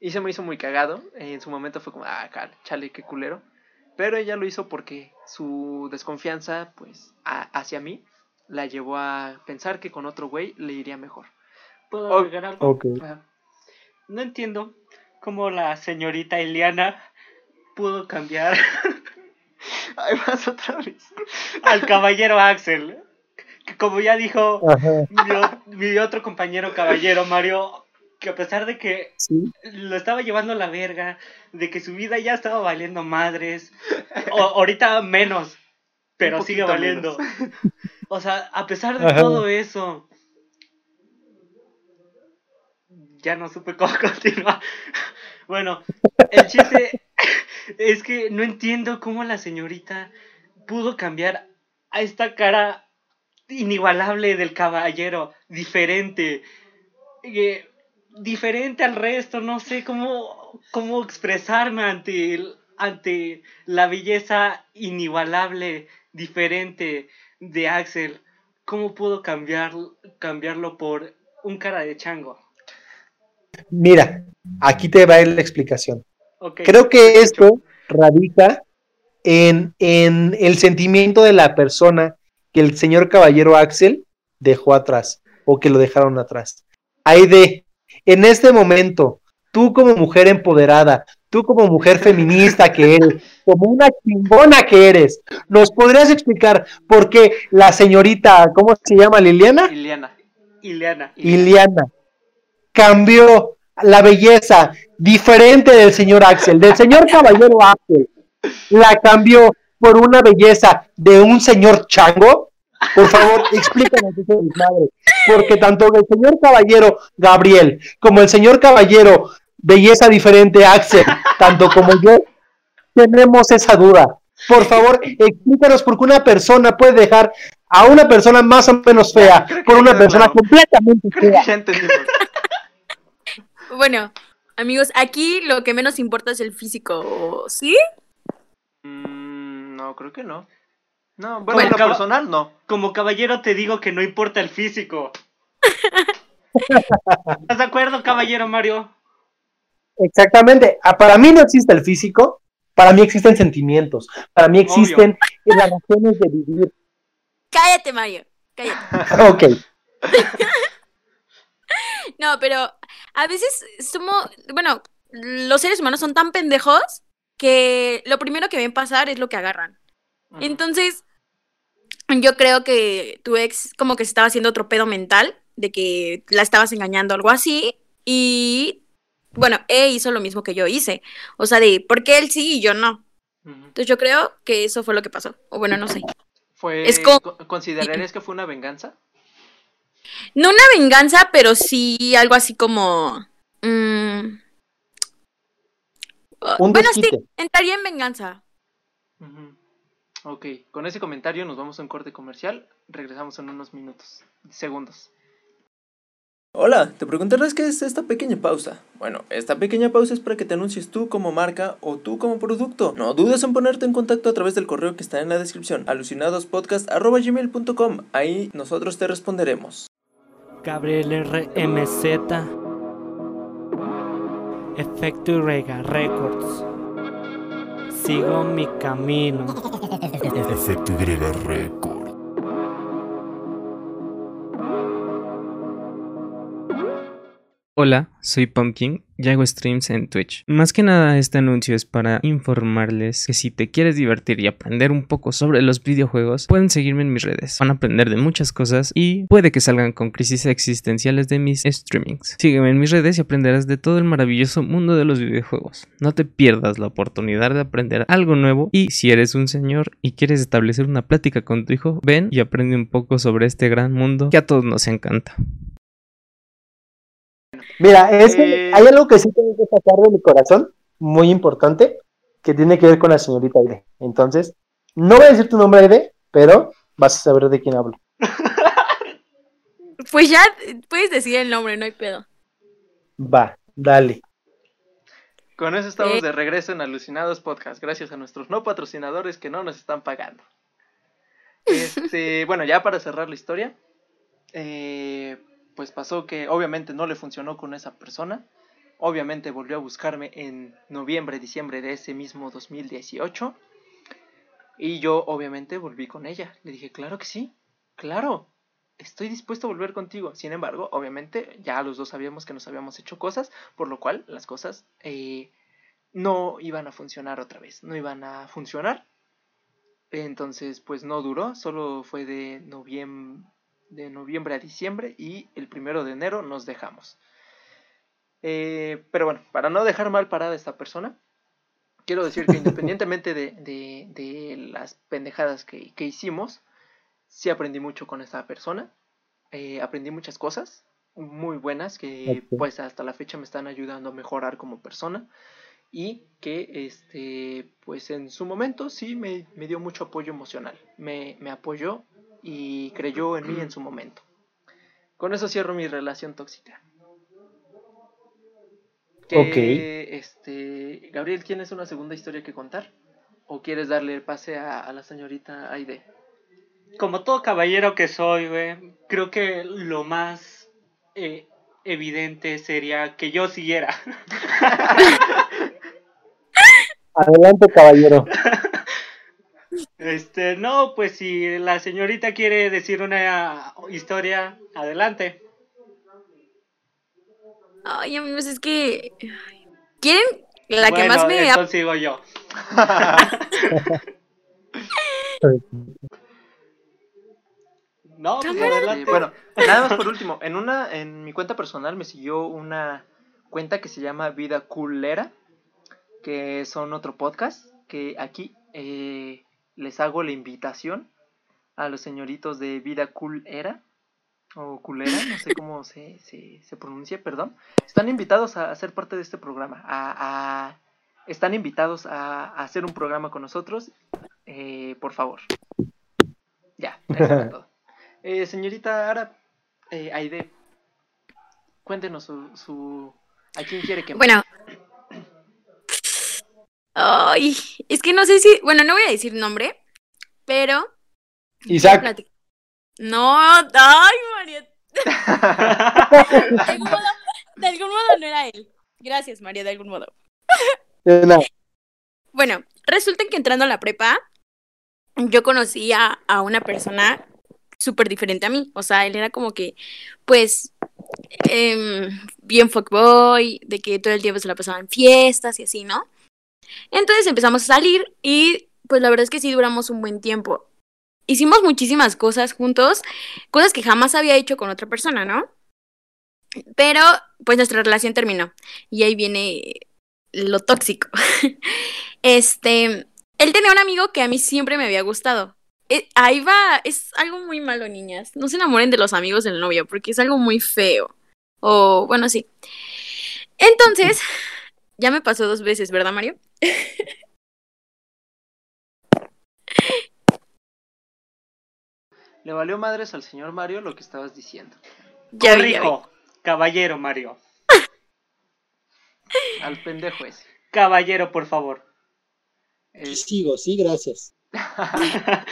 Y se me hizo muy cagado. En su momento fue como, ah, chale, qué culero. Pero ella lo hizo porque su desconfianza, pues, a- hacia mí, la llevó a pensar que con otro güey le iría mejor. ¿Puedo. No entiendo cómo la señorita Eliana pudo cambiar Ahí vas otra vez. al caballero Axel. Que como ya dijo mi, otro compañero caballero Mario, que a pesar de que Sí. lo estaba llevando a la verga, de que su vida ya estaba valiendo madres, o, ahorita menos, pero sigue valiendo. O sea, a pesar de Ajá. todo eso, ya no supe cómo continuar. Bueno, el chiste es que no entiendo cómo la señorita pudo cambiar a esta cara inigualable del caballero, diferente, eh, diferente al resto, no sé cómo, cómo expresarme ante, el- ante la belleza inigualable, diferente de Axel. ¿Cómo pudo cambiar, cambiarlo por un cara de chango? Mira, aquí te va la explicación. Ok, Creo que esto radica en, en el sentimiento de la persona que el señor caballero Axel dejó atrás o que lo dejaron atrás. Hay de, en este momento, tú como mujer empoderada, tú como mujer feminista que eres, como una chingona que eres, ¿nos podrías explicar por qué la señorita, ¿cómo se llama Liliana? Liliana. Ileana. Iliana cambió la belleza diferente del señor Axel, del señor caballero Axel, la cambió por una belleza de un señor chango. Por favor, explícanos eso, madre. Porque tanto el señor caballero Gabriel como el señor caballero belleza diferente Axel, tanto como yo, tenemos esa duda. Por favor, explícanos por qué una persona puede dejar a una persona más o menos fea por una persona completamente fea. Bueno, amigos, aquí lo que menos importa es el físico, ¿sí? No, creo que no. No, bueno, Bueno, en lo personal no. Como caballero te digo que no importa el físico. ¿Estás de acuerdo, caballero Mario? Exactamente. Ah, Para mí no existe el físico, para mí existen sentimientos, para mí existen las razones de vivir. Cállate, Mario. Cállate. Ok, No, pero a veces somos, bueno, los seres humanos son tan pendejos que lo primero que ven pasar es lo que agarran. Entonces, yo creo que tu ex como que se estaba haciendo otro pedo mental, de que la estabas engañando o algo así, y bueno, él hizo lo mismo que yo hice. O sea, de, ¿por qué él sí y yo no? Entonces yo creo que eso fue lo que pasó. O bueno, no sé. Fue, Es como- ¿Considerarías que fue una venganza? No una venganza, pero sí algo así como... mm, un bueno, sí, entraría en venganza. Ujú. Ok, con ese comentario nos vamos a un corte comercial. Regresamos en unos minutos, segundos. Hola, te preguntarás qué es esta pequeña pausa. Bueno, esta pequeña pausa es para que te anuncies tú como marca o tú como producto. No dudes en ponerte en contacto a través del correo que está en la descripción, alucinadospodcast.gmail.com. Ahí nosotros te responderemos. Gabriel RMZ Efecto Rega Records Sigo mi camino Efecto Y Record. Hola, soy Pumpkin y hago streams en Twitch. Más que nada este anuncio es para informarles que si te quieres divertir y aprender un poco sobre los videojuegos, pueden seguirme en mis redes. Van a aprender de muchas cosas y puede que salgan con crisis existenciales de mis streamings. Sígueme en mis redes y aprenderás de todo el maravilloso mundo de los videojuegos. No te pierdas la oportunidad de aprender algo nuevo y si eres un señor y quieres establecer una plática con tu hijo, ven y aprende un poco sobre este gran mundo que a todos nos encanta. Mira, es que Eh. hay algo que sí tengo que sacar de mi corazón, muy importante, que tiene que ver con la señorita Aide. Entonces, no voy a decir tu nombre, Aide, pero vas a saber de quién hablo. Pues ya puedes decir el nombre, no hay pedo. Va, dale. Con eso estamos Eh. de regreso en Alucinados Podcast, gracias a nuestros no patrocinadores que no nos están pagando. Este, bueno, ya para cerrar la historia, eh, pues pasó que obviamente no le funcionó con esa persona. Obviamente volvió a buscarme en noviembre, diciembre de ese mismo 2018. Y yo obviamente volví con ella. Le dije, claro que sí, claro, estoy dispuesto a volver contigo. Sin embargo, obviamente ya los dos sabíamos que nos habíamos hecho cosas, por lo cual las cosas eh, no iban a funcionar otra vez, no iban a funcionar. Entonces, pues no duró, solo fue de noviembre, de noviembre a diciembre y el primero de enero nos dejamos. Eh, pero bueno, para no dejar mal parada a esta persona, quiero decir que independientemente de, de- de las pendejadas que, que hicimos, sí aprendí mucho con esta persona. Eh, aprendí muchas cosas muy buenas que pues hasta la fecha me están ayudando a mejorar como persona y que este pues en su momento sí me, me dio mucho apoyo emocional me, me apoyó y creyó en mí en su momento con eso cierro mi relación tóxica Que, Ok. este Gabriel tienes una segunda historia que contar o quieres darle el pase a, a la señorita Aide Como todo caballero que soy, güey, creo que lo más eh, evidente sería que yo siguiera. Adelante, caballero. Este, no, pues si la señorita quiere decir una historia, adelante. Ay, amigos, es que. ¿Quieren la que Bueno, más me. entonces sigo yo. No, pues adelante. Bueno, nada más por último, en una, en mi cuenta personal me siguió una cuenta que se llama Vida Culera, que son otro podcast, que aquí eh, les hago la invitación a los señoritos de Vida Culera, o Culera, no sé cómo se, se, se pronuncia, perdón. Están invitados a, a ser parte de este programa, a, a- están invitados a, a hacer un programa con nosotros, eh, por favor. Ya, eso fue todo. Eh, señorita Ara, eh, Aide, cuéntenos su, su... ¿A quién quiere que Bueno. Ay, es que no sé si. Bueno, no voy a decir nombre, pero. Isaac. No, ay, María. De algún, modo, de algún modo no era él. Gracias, María, de algún modo. Nada. Bueno, resulta que entrando a la prepa, yo conocí a, a una persona súper diferente a mí. O sea, él era como que, pues, em, bien fuckboy, de que todo el tiempo se la pasaba en fiestas y así, ¿no? Entonces empezamos a salir y, pues, la verdad es que sí duramos un buen tiempo. Hicimos muchísimas cosas juntos, cosas que jamás había hecho con otra persona, ¿no? Pero, pues, nuestra relación terminó. Y ahí viene lo tóxico. Este, él tenía un amigo que a mí siempre me había gustado. Eh, ahí va, es algo muy malo, niñas. No se enamoren de los amigos del novio, porque es algo muy feo. O, bueno, sí. Entonces, ya me pasó dos veces, ¿verdad, Mario? Le valió madres al señor Mario lo que estabas diciendo. Ya vi, ya vi. Corrijo, caballero Mario. Al pendejo ese. Caballero, por favor. Eh, Sigo, sí, gracias.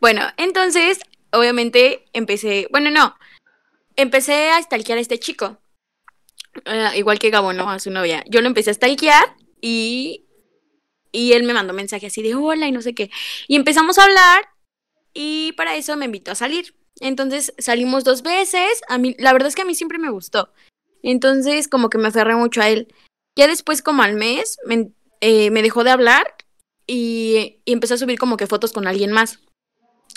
Bueno, entonces, obviamente, empecé, bueno, no, empecé a stalkear a este chico. Eh, igual que Gabo, ¿no? A su novia. Yo lo empecé a stalkear y, y él me mandó mensaje así de hola y no sé qué. Y empezamos a hablar y para eso me invitó a salir. Entonces salimos dos veces. A mí, la verdad es que a mí siempre me gustó. Entonces, como que me aferré mucho a él. Ya después, como al mes, me, eh, me dejó de hablar y, y empezó a subir como que fotos con alguien más.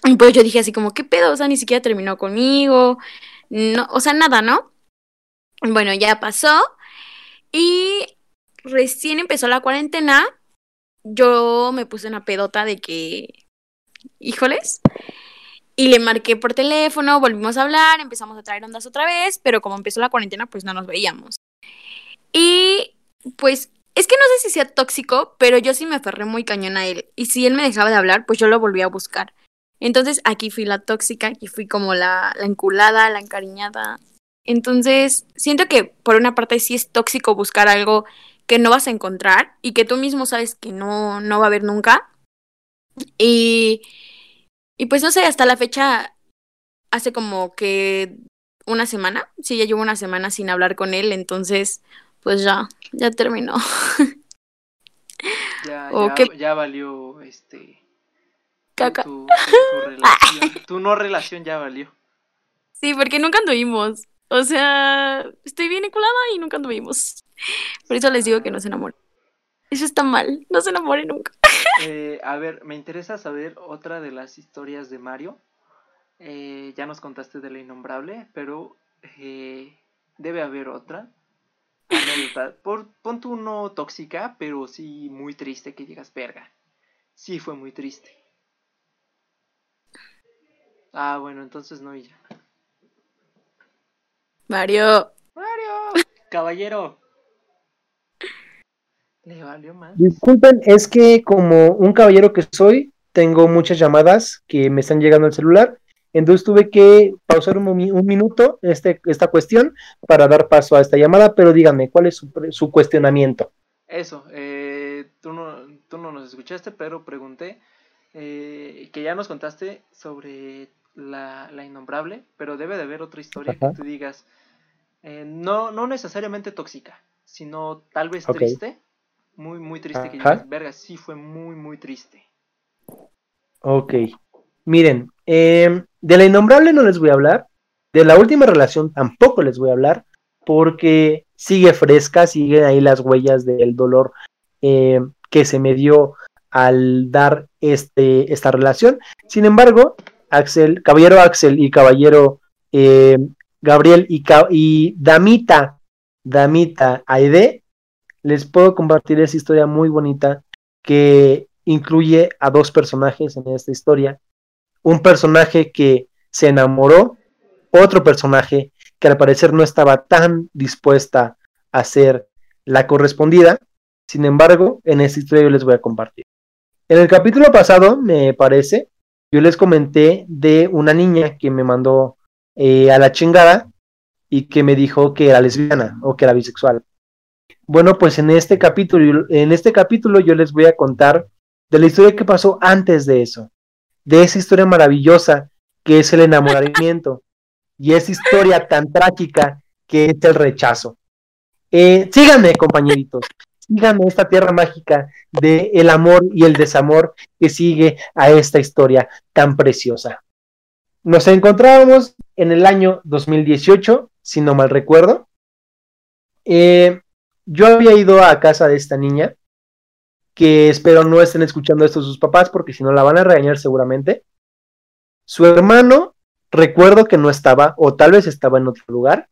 Y pues yo dije así como, ¿qué pedo? O sea, ni siquiera terminó conmigo. No, o sea, nada, ¿no? Bueno, ya pasó. Y recién empezó la cuarentena. Yo me puse una pedota de que, híjoles. Y le marqué por teléfono, volvimos a hablar, empezamos a traer ondas otra vez, pero como empezó la cuarentena, pues no nos veíamos. Y pues es que no sé si sea tóxico, pero yo sí me aferré muy cañón a él. Y si él me dejaba de hablar, pues yo lo volví a buscar. Entonces aquí fui la tóxica, aquí fui como la, la enculada, la encariñada. Entonces siento que por una parte sí es tóxico buscar algo que no vas a encontrar y que tú mismo sabes que no, no va a haber nunca. Y, y pues no sé, hasta la fecha, hace como que una semana, sí, ya llevo una semana sin hablar con él, entonces pues ya, ya terminó. Ya, ¿O ya, valió este. Caca. Tu, tu- tu relación. tu no relación ya valió. Sí, porque nunca anduvimos. O sea, estoy bien enculada y nunca anduvimos. Por eso les digo que no se enamoren. Eso está mal, no se enamoren nunca. Eh, a ver, me interesa saber otra de las historias de Mario. Eh, ya nos contaste de la innombrable, pero eh, debe haber otra. Anécdota. Por, pon tú no tóxica, pero sí muy triste que digas verga. Sí fue muy triste. Ah, bueno, entonces no y ya. Mario. Mario. Caballero, Le valió más. Disculpen, es que como un caballero que soy, tengo muchas llamadas que me están llegando al celular. Entonces tuve que pausar un, minuto este, esta cuestión para dar paso a esta llamada, pero díganme, ¿cuál es su, su cuestionamiento? Eso, eh, tú, no, tú no nos escuchaste, pero pregunté eh, que ya nos contaste sobre la, la innombrable, pero debe de haber otra historia Ajá. que tú digas, eh, no, no necesariamente tóxica, sino tal vez triste, muy, muy triste, que digas, verga, sí fue muy, muy triste. Ok, miren, eh, de la innombrable no les voy a hablar, de la última relación tampoco les voy a hablar, porque sigue fresca, siguen ahí las huellas del dolor eh, que se me dio al dar este, esta relación. Sin embargo, Axel, caballero Axel y caballero eh, Gabriel y, y Damita, Damita Aide, les puedo compartir esa historia muy bonita que incluye a dos personajes en esta historia. Un personaje que se enamoró, otro personaje que al parecer no estaba tan dispuesta a ser la correspondida. Sin embargo, en esta historia yo les voy a compartir. En el capítulo pasado, me parece, yo les comenté de una niña que me mandó eh, a la chingada y que me dijo que era lesbiana o que era bisexual. Bueno, pues en este capítulo, en este capítulo yo les voy a contar de la historia que pasó antes de eso, de esa historia maravillosa que es el enamoramiento y esa historia tan trágica que es el rechazo. Eh, síganme, compañeritos, síganme esta tierra mágica de el amor y el desamor que sigue a esta historia tan preciosa. Nos encontrábamos en el año 2018, si no mal recuerdo. Eh, yo había ido a casa de esta niña, que espero no estén escuchando esto sus papás, porque si no la van a regañar seguramente. Su hermano, recuerdo que no estaba, o tal vez estaba en otro lugar.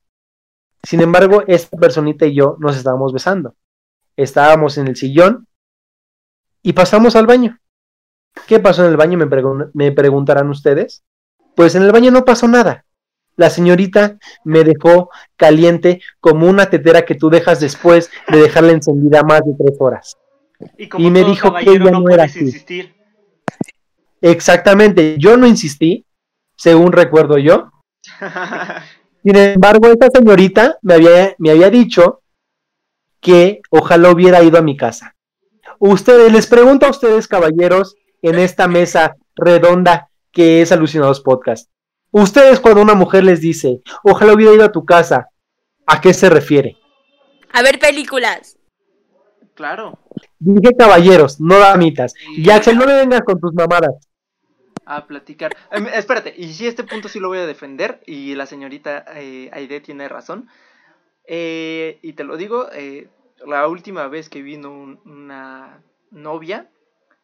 Sin embargo, esta personita y yo nos estábamos besando. Estábamos en el sillón y pasamos al baño. ¿Qué pasó en el baño? Me, me preguntarán ustedes. Pues en el baño no pasó nada. La señorita me dejó caliente como una tetera que tú dejas después de dejarla encendida más de tres horas. y como Y me todo dijo que ella no no era así. Exactamente, yo no insistí, según recuerdo yo. Sin embargo, esta señorita me había, me había dicho que ojalá hubiera ido a mi casa. Ustedes, les pregunto a ustedes, caballeros, en esta mesa redonda que es Alucinados Podcast. Ustedes, cuando una mujer les dice, ojalá hubiera ido a tu casa, ¿a qué se refiere? A ver películas. Claro. Dije caballeros, no damitas. Y Axel, no me vengas con tus mamadas. a platicar. Em, espérate, y si este punto sí lo voy a defender, y la señorita eh, Aide tiene razón. Eh, y te lo digo, eh, la última vez que vino un- una novia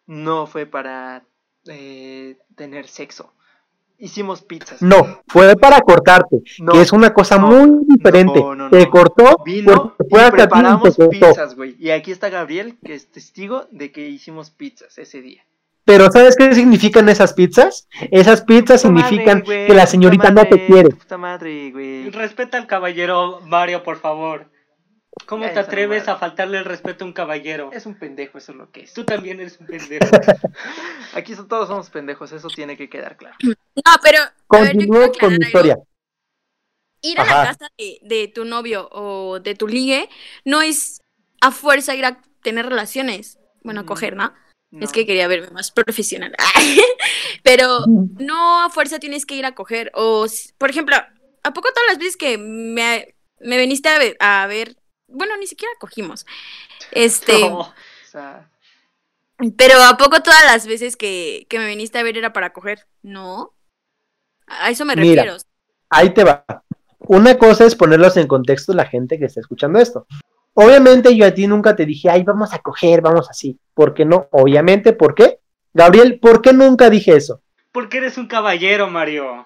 no fue para eh, tener sexo. Hicimos pizzas. No, fue para cortarte, No, que es una cosa no, muy diferente. no, no, Te cortó Vino porque y te preparamos cortó. pizzas, güey. Y aquí está Gabriel, que es testigo de que hicimos pizzas ese día. Pero ¿sabes qué significan esas pizzas? Esas pizzas Puta madre, significan que la señorita no te quiere. Puta madre, güey. Respeta al caballero Mario, por favor. ¿Cómo te atreves a faltarle el respeto a un caballero? Es un pendejo, eso es lo que es. Tú también eres un pendejo. Aquí todos somos pendejos, eso tiene que quedar claro. No, pero. Continúo con mi algo. historia. Ir a Ajá. la casa de, de tu novio o de tu ligue no es a fuerza ir a tener relaciones. Bueno, a Mm, coger, ¿no? No. Es que quería verme más profesional. Pero no a fuerza tienes que ir a coger. O, por ejemplo, ¿a poco todas las veces que me, me viniste a ver, a ver? Bueno, ni siquiera cogimos. Este. No. O sea, Pero ¿a poco todas las veces que, que me viniste a ver era para coger? No. A eso me Mira. refiero. Ahí te va. Una cosa es ponerlos en contexto la gente que está escuchando esto. Obviamente yo a ti nunca te dije, ay, vamos a coger, vamos así. ¿Por qué no? Obviamente, ¿por qué? Gabriel, ¿por qué nunca dije eso? Porque eres un caballero, Mario.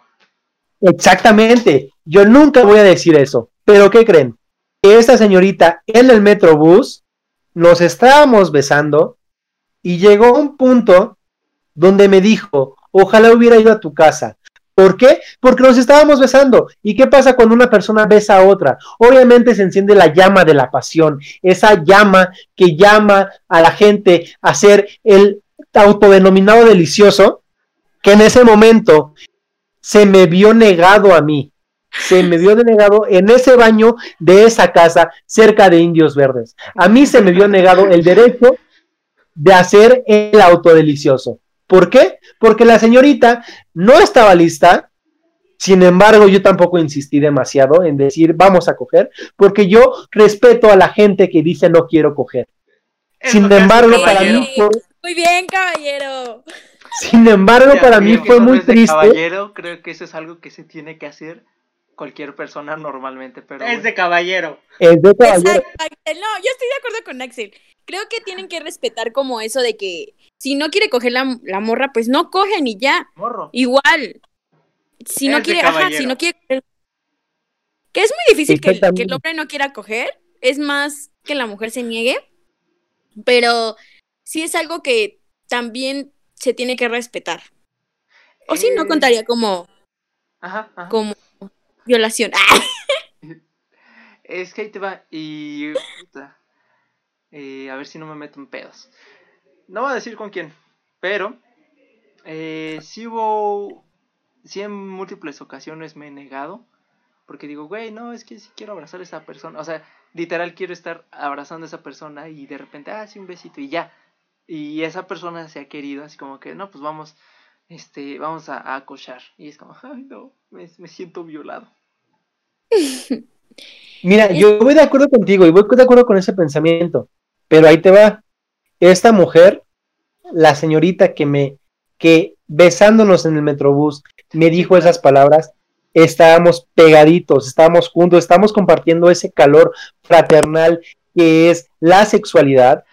Exactamente, yo nunca voy a decir eso. Pero ¿qué creen? Esta señorita en el metrobús nos estábamos besando y llegó un punto donde me dijo, ojalá hubiera ido a tu casa. ¿Por qué? Porque nos estábamos besando. ¿Y qué pasa cuando una persona besa a otra? Obviamente se enciende la llama de la pasión, esa llama que llama a la gente a ser el autodenominado delicioso, que en ese momento se me vio negado a mí. Se me vio denegado en ese baño de esa casa cerca de Indios Verdes. A mí se me vio negado el derecho de hacer el autodelicioso. ¿Por qué? Porque la señorita no estaba lista. Sin embargo, yo tampoco insistí demasiado en decir vamos a coger, porque yo respeto a la gente que dice no quiero coger. Es Sin embargo, para mí fue, Muy bien, caballero. sin embargo, ya, para mí fue muy triste. Caballero, creo que eso es algo que se tiene que hacer cualquier persona normalmente, pero Es de caballero. Es de caballero. Exacto. No, yo estoy de acuerdo con Axel. Creo que tienen que respetar como eso de que si no quiere coger la, la morra, pues no cogen y ya. morro. Igual. Si no Es quiere, ajá, si no quiere coger- Que es muy difícil que, el- que el Exactamente. hombre no quiera coger. Es más que la mujer se niegue. Pero sí es algo que también se tiene que respetar. O si no Eh, contaría como, Ajá, ajá. como violación. Es que ahí te va. Y. puta, eh, a ver si no me meto en pedos. No voy a decir con quién. Pero. Eh, sí hubo. Sí, en múltiples ocasiones me he negado. Porque digo, güey, no, es que sí quiero abrazar a esa persona. O sea, literal quiero estar abrazando a esa persona y de repente, ah, sí, un besito y ya. Y esa persona se ha querido, así como que, no, pues vamos, este, vamos a, a acochar. Y es como, ay, no, me, me siento violado. Mira, yo voy de acuerdo contigo y voy de acuerdo con ese pensamiento, pero ahí te va. Esta mujer, la señorita que me, que besándonos en el metrobús, me dijo esas palabras, estábamos pegaditos, estábamos juntos, estamos compartiendo ese calor fraternal que es la sexualidad.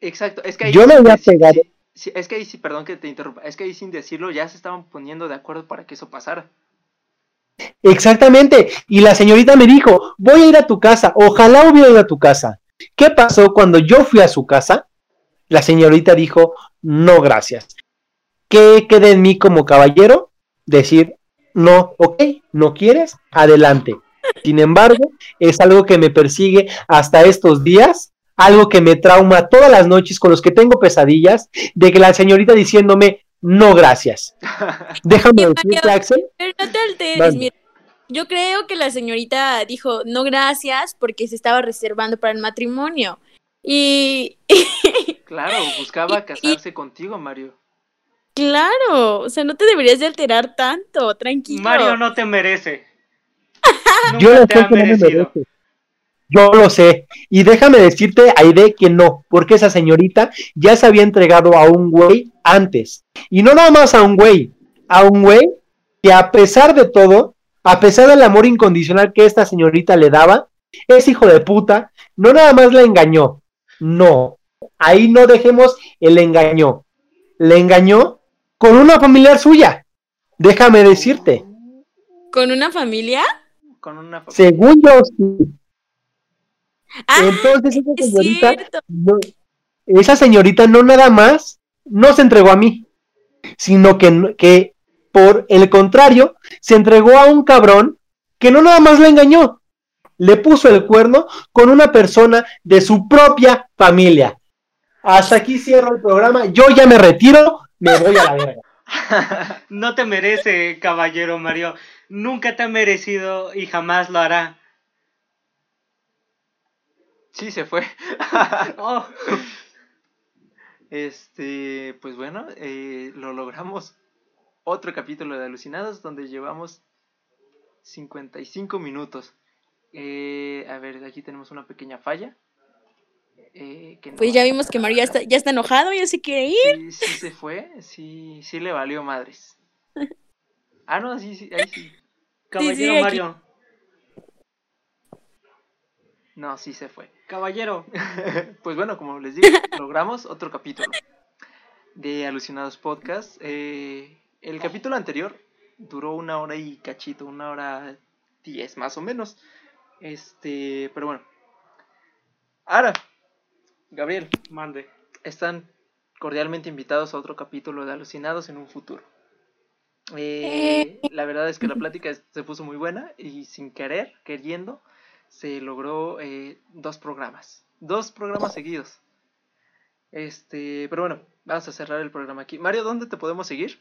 Exacto, es que ahí Yo me pegado. sí- es que ahí sí, perdón que te interrumpa, es que ahí sin decirlo ya se estaban poniendo de acuerdo para que eso pasara. Exactamente. Y la señorita me dijo, voy a ir a tu casa, ojalá hubiera ido a tu casa. ¿Qué pasó cuando yo fui a su casa? La señorita dijo, no, gracias. ¿Qué queda en mí como caballero? Decir, no, ok, no quieres, adelante. Sin embargo, es algo que me persigue hasta estos días, algo que me trauma todas las noches con los que tengo pesadillas, de que la señorita diciéndome, no, gracias. Déjame decirte, Axel, Pero no te alteres, mira. Yo creo que la señorita dijo no gracias porque se estaba reservando para el matrimonio. Y Claro, buscaba casarse contigo, Mario. claro, o sea, no te deberías de alterar tanto, tranquilo. Mario no te merece. Yo Nunca te sé ha que no me merecido. merece. Yo lo sé. Y déjame decirte, Aide, que no, porque esa señorita ya se había entregado a un güey antes. Y no nada más a un güey, a un güey que a pesar de todo, a pesar del amor incondicional que esta señorita le daba, es hijo de puta, no nada más la engañó, no, ahí no dejemos el engañó, le engañó con una familiar suya, déjame decirte, ¿Con una familia? Con una fa- según yo, sí. Ah, entonces esa es señorita, no- esa señorita no nada más no se entregó a mí, sino que, que por el contrario, se entregó a un cabrón que no nada más la engañó, le puso el cuerno con una persona de su propia familia. Hasta aquí cierro el programa, yo ya me retiro, me voy a la verga. No te merece, caballero Mario. Nunca te ha merecido y jamás lo hará. Sí, se fue. Oh, Este, pues bueno, eh, lo logramos. Otro capítulo de Alucinados donde llevamos 55 minutos. Eh, a ver, aquí tenemos una pequeña falla. Eh, que no- Pues ya vimos que Mario ya está, ya está enojado, ya se quiere ir. Sí, sí se fue, sí, sí le valió madres. Ah, no, sí, sí, ahí sí. caballero aquí. Mario. No, sí se fue. Caballero. pues bueno, como les digo, logramos otro capítulo de Alucinados Podcast. Eh, el capítulo anterior duró una hora y cachito, una hora diez más o menos. Este, pero bueno. Ahora, Gabriel, Mande. están cordialmente invitados a otro capítulo de Alucinados en un futuro. Eh, la verdad es que la plática se puso muy buena y sin querer, queriendo, se logró eh, dos programas. Dos programas seguidos. Este, pero bueno, vamos a cerrar el programa aquí. Mario, ¿dónde te podemos seguir?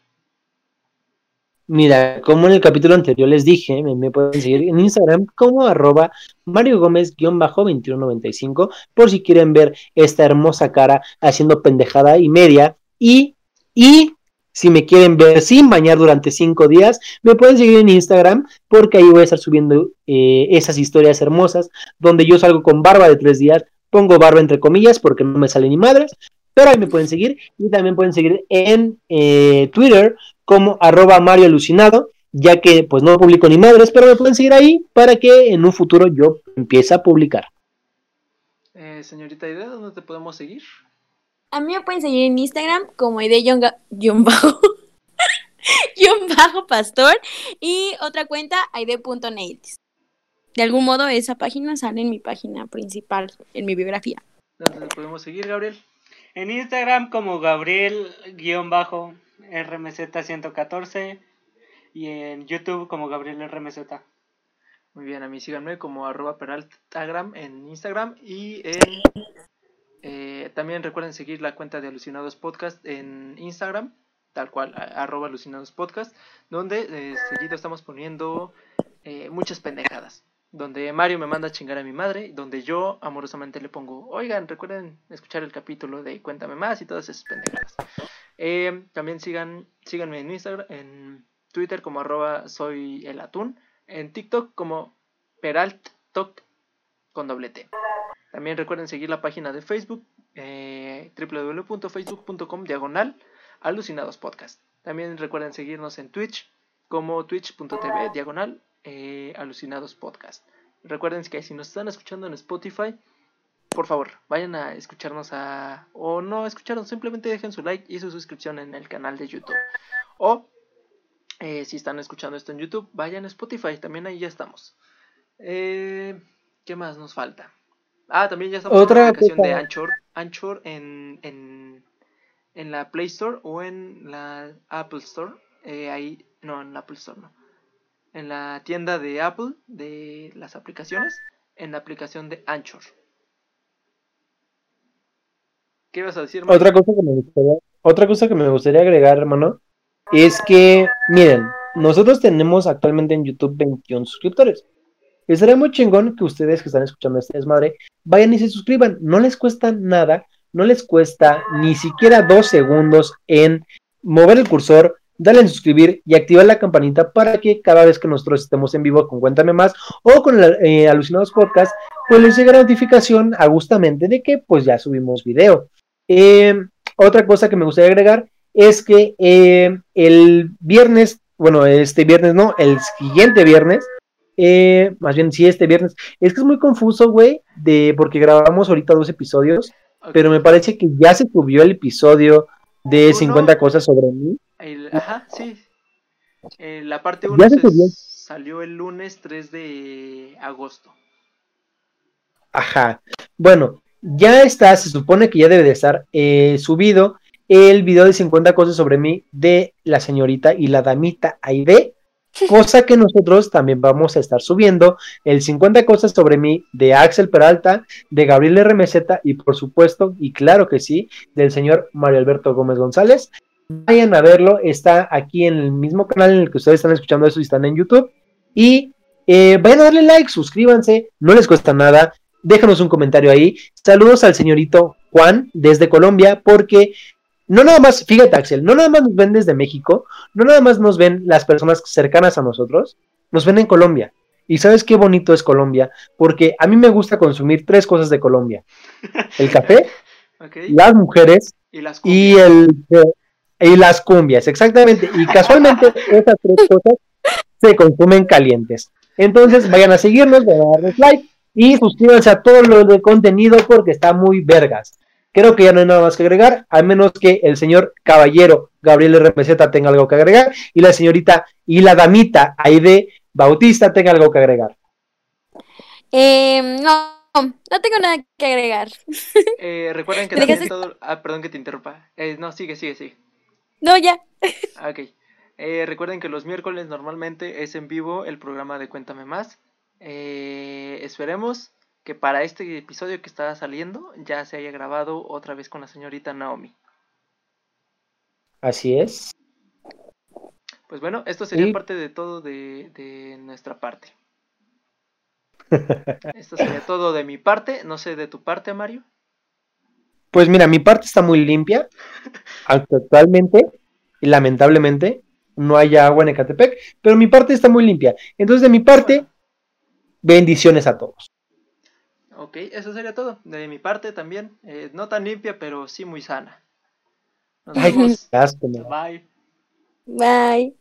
Mira, como en el capítulo anterior les dije, me, pueden seguir en Instagram como arroba Mario Gómez-2195 por si quieren ver esta hermosa cara haciendo pendejada y media. Y, y si me quieren ver sin bañar durante cinco días, me pueden seguir en Instagram porque ahí voy a estar subiendo eh, esas historias hermosas donde yo salgo con barba de tres días. Pongo barba entre comillas porque no me sale ni madres, pero ahí me pueden seguir y también pueden seguir en eh, Twitter como arroba Mario Alucinado, ya que pues no publico ni madres, pero me pueden seguir ahí para que en un futuro yo empiece a publicar. Eh, señorita Idea, ¿dónde te podemos seguir? A mí me pueden seguir en Instagram como ide-bajo bajo pastor y otra cuenta aide.nails. De algún modo esa página sale en mi página principal, en mi biografía. ¿Dónde podemos seguir, Gabriel? En Instagram como Gabriel-RMZ114 y en YouTube como Gabriel RMZ. Muy bien, a mí síganme como arroba peraltagram en Instagram y en... eh, también recuerden seguir la cuenta de Alucinados Podcast en Instagram, tal cual, arroba Alucinados donde eh, seguido estamos poniendo eh, muchas pendejadas. Donde Mario me manda a chingar a mi madre, donde yo amorosamente le pongo, oigan, recuerden escuchar el capítulo de Cuéntame Más y todas esas pendejadas. También sigan, síganme en Instagram, en Twitter como arroba soy el atún, en TikTok como peralttoc con doble T. También recuerden seguir la página de Facebook, eh, www.facebook.com diagonal alucinados. También recuerden seguirnos en Twitch como twitch.tv diagonal eh, alucinados. Recuerden que si nos están escuchando en Spotify, por favor, vayan a escucharnos a... o no escucharnos, simplemente dejen su like y su suscripción en el canal de YouTube. O eh, si están escuchando esto en YouTube, vayan a Spotify, también ahí ya estamos. ¿Qué más nos falta? Ah, también ya estamos Otra en la aplicación cosa. de Anchor. Anchor en, en, en la Play Store o en la Apple Store. Eh, ahí, no, en la Apple Store no. En la tienda de Apple de las aplicaciones. En la aplicación de Anchor. ¿Qué ibas a decir, Mario? Otra cosa que me gustaría, otra cosa que me gustaría agregar, hermano, es que, miren, nosotros tenemos actualmente en YouTube 21 suscriptores. Y sería muy chingón que ustedes que están escuchando este desmadre vayan y se suscriban. No les cuesta nada, no les cuesta ni siquiera dos segundos en mover el cursor, darle en suscribir y activar la campanita para que cada vez que nosotros estemos en vivo con Cuéntame Más o con el, eh, Alucinados Podcast, pues les llegue la notificación a gustamente de que pues ya subimos video. Eh, otra cosa que me gustaría agregar es que eh, el viernes, bueno, este viernes no, el siguiente viernes, eh, más bien sí, este viernes, es que es muy confuso, güey, de, porque grabamos ahorita dos episodios, pero me parece que ya se subió el episodio de Uno. 50 cosas sobre mí. El- ajá, sí. Eh, la parte Ya 1 se subió. salió el lunes 3 de agosto. Ajá. Bueno, ya está, se supone que ya debe de estar eh, subido el video de 50 cosas sobre mí de la señorita y la damita Aide, cosa que nosotros también vamos a estar subiendo el 50 cosas sobre mí de Axel Peralta, de Gabriel RMZ y por supuesto, y claro que sí, del señor Mario Alberto Gómez González. Vayan a verlo, está aquí en el mismo canal en el que ustedes están escuchando eso y están en YouTube. Y eh, vayan a darle like, suscríbanse, no les cuesta nada, déjanos un comentario ahí. Saludos al señorito Juan desde Colombia, porque no nada más, fíjate Axel, no nada más nos ven desde México, no nada más nos ven las personas cercanas a nosotros, nos ven en Colombia. Y sabes qué bonito es Colombia, porque a mí me gusta consumir tres cosas de Colombia. El café, las mujeres Y las y el y las cumbias, exactamente. Y casualmente esas tres cosas se consumen calientes. Entonces vayan a seguirnos, vayan a darles like y suscríbanse a todo lo de contenido porque está muy vergas. Creo que ya no hay nada más que agregar, a menos que el señor caballero Gabriel RMZ tenga algo que agregar y la señorita y la damita Aide Bautista tenga algo que agregar. Eh, no, no tengo nada que agregar. Eh, recuerden que ¿Me también todo... Ah, perdón que te interrumpa. Eh, no, sigue, sigue, sigue. No, ya. Ah, Ok. Eh, recuerden que los miércoles normalmente es en vivo el programa de Cuéntame Más. Eh, esperemos que para este episodio que está saliendo ya se haya grabado otra vez con la señorita Naomi. Así es. Pues bueno, esto sería parte de todo de, de nuestra parte. Esto sería todo de mi parte, no sé de tu parte, Mario. Pues mira, mi parte está muy limpia. Actualmente, y lamentablemente, no haya agua en Ecatepec, pero mi parte está muy limpia. Entonces, de mi parte, bendiciones a todos. Ok, eso sería todo. De mi parte también, eh, no tan limpia, pero sí muy sana. Nos vemos. Bye. Bye.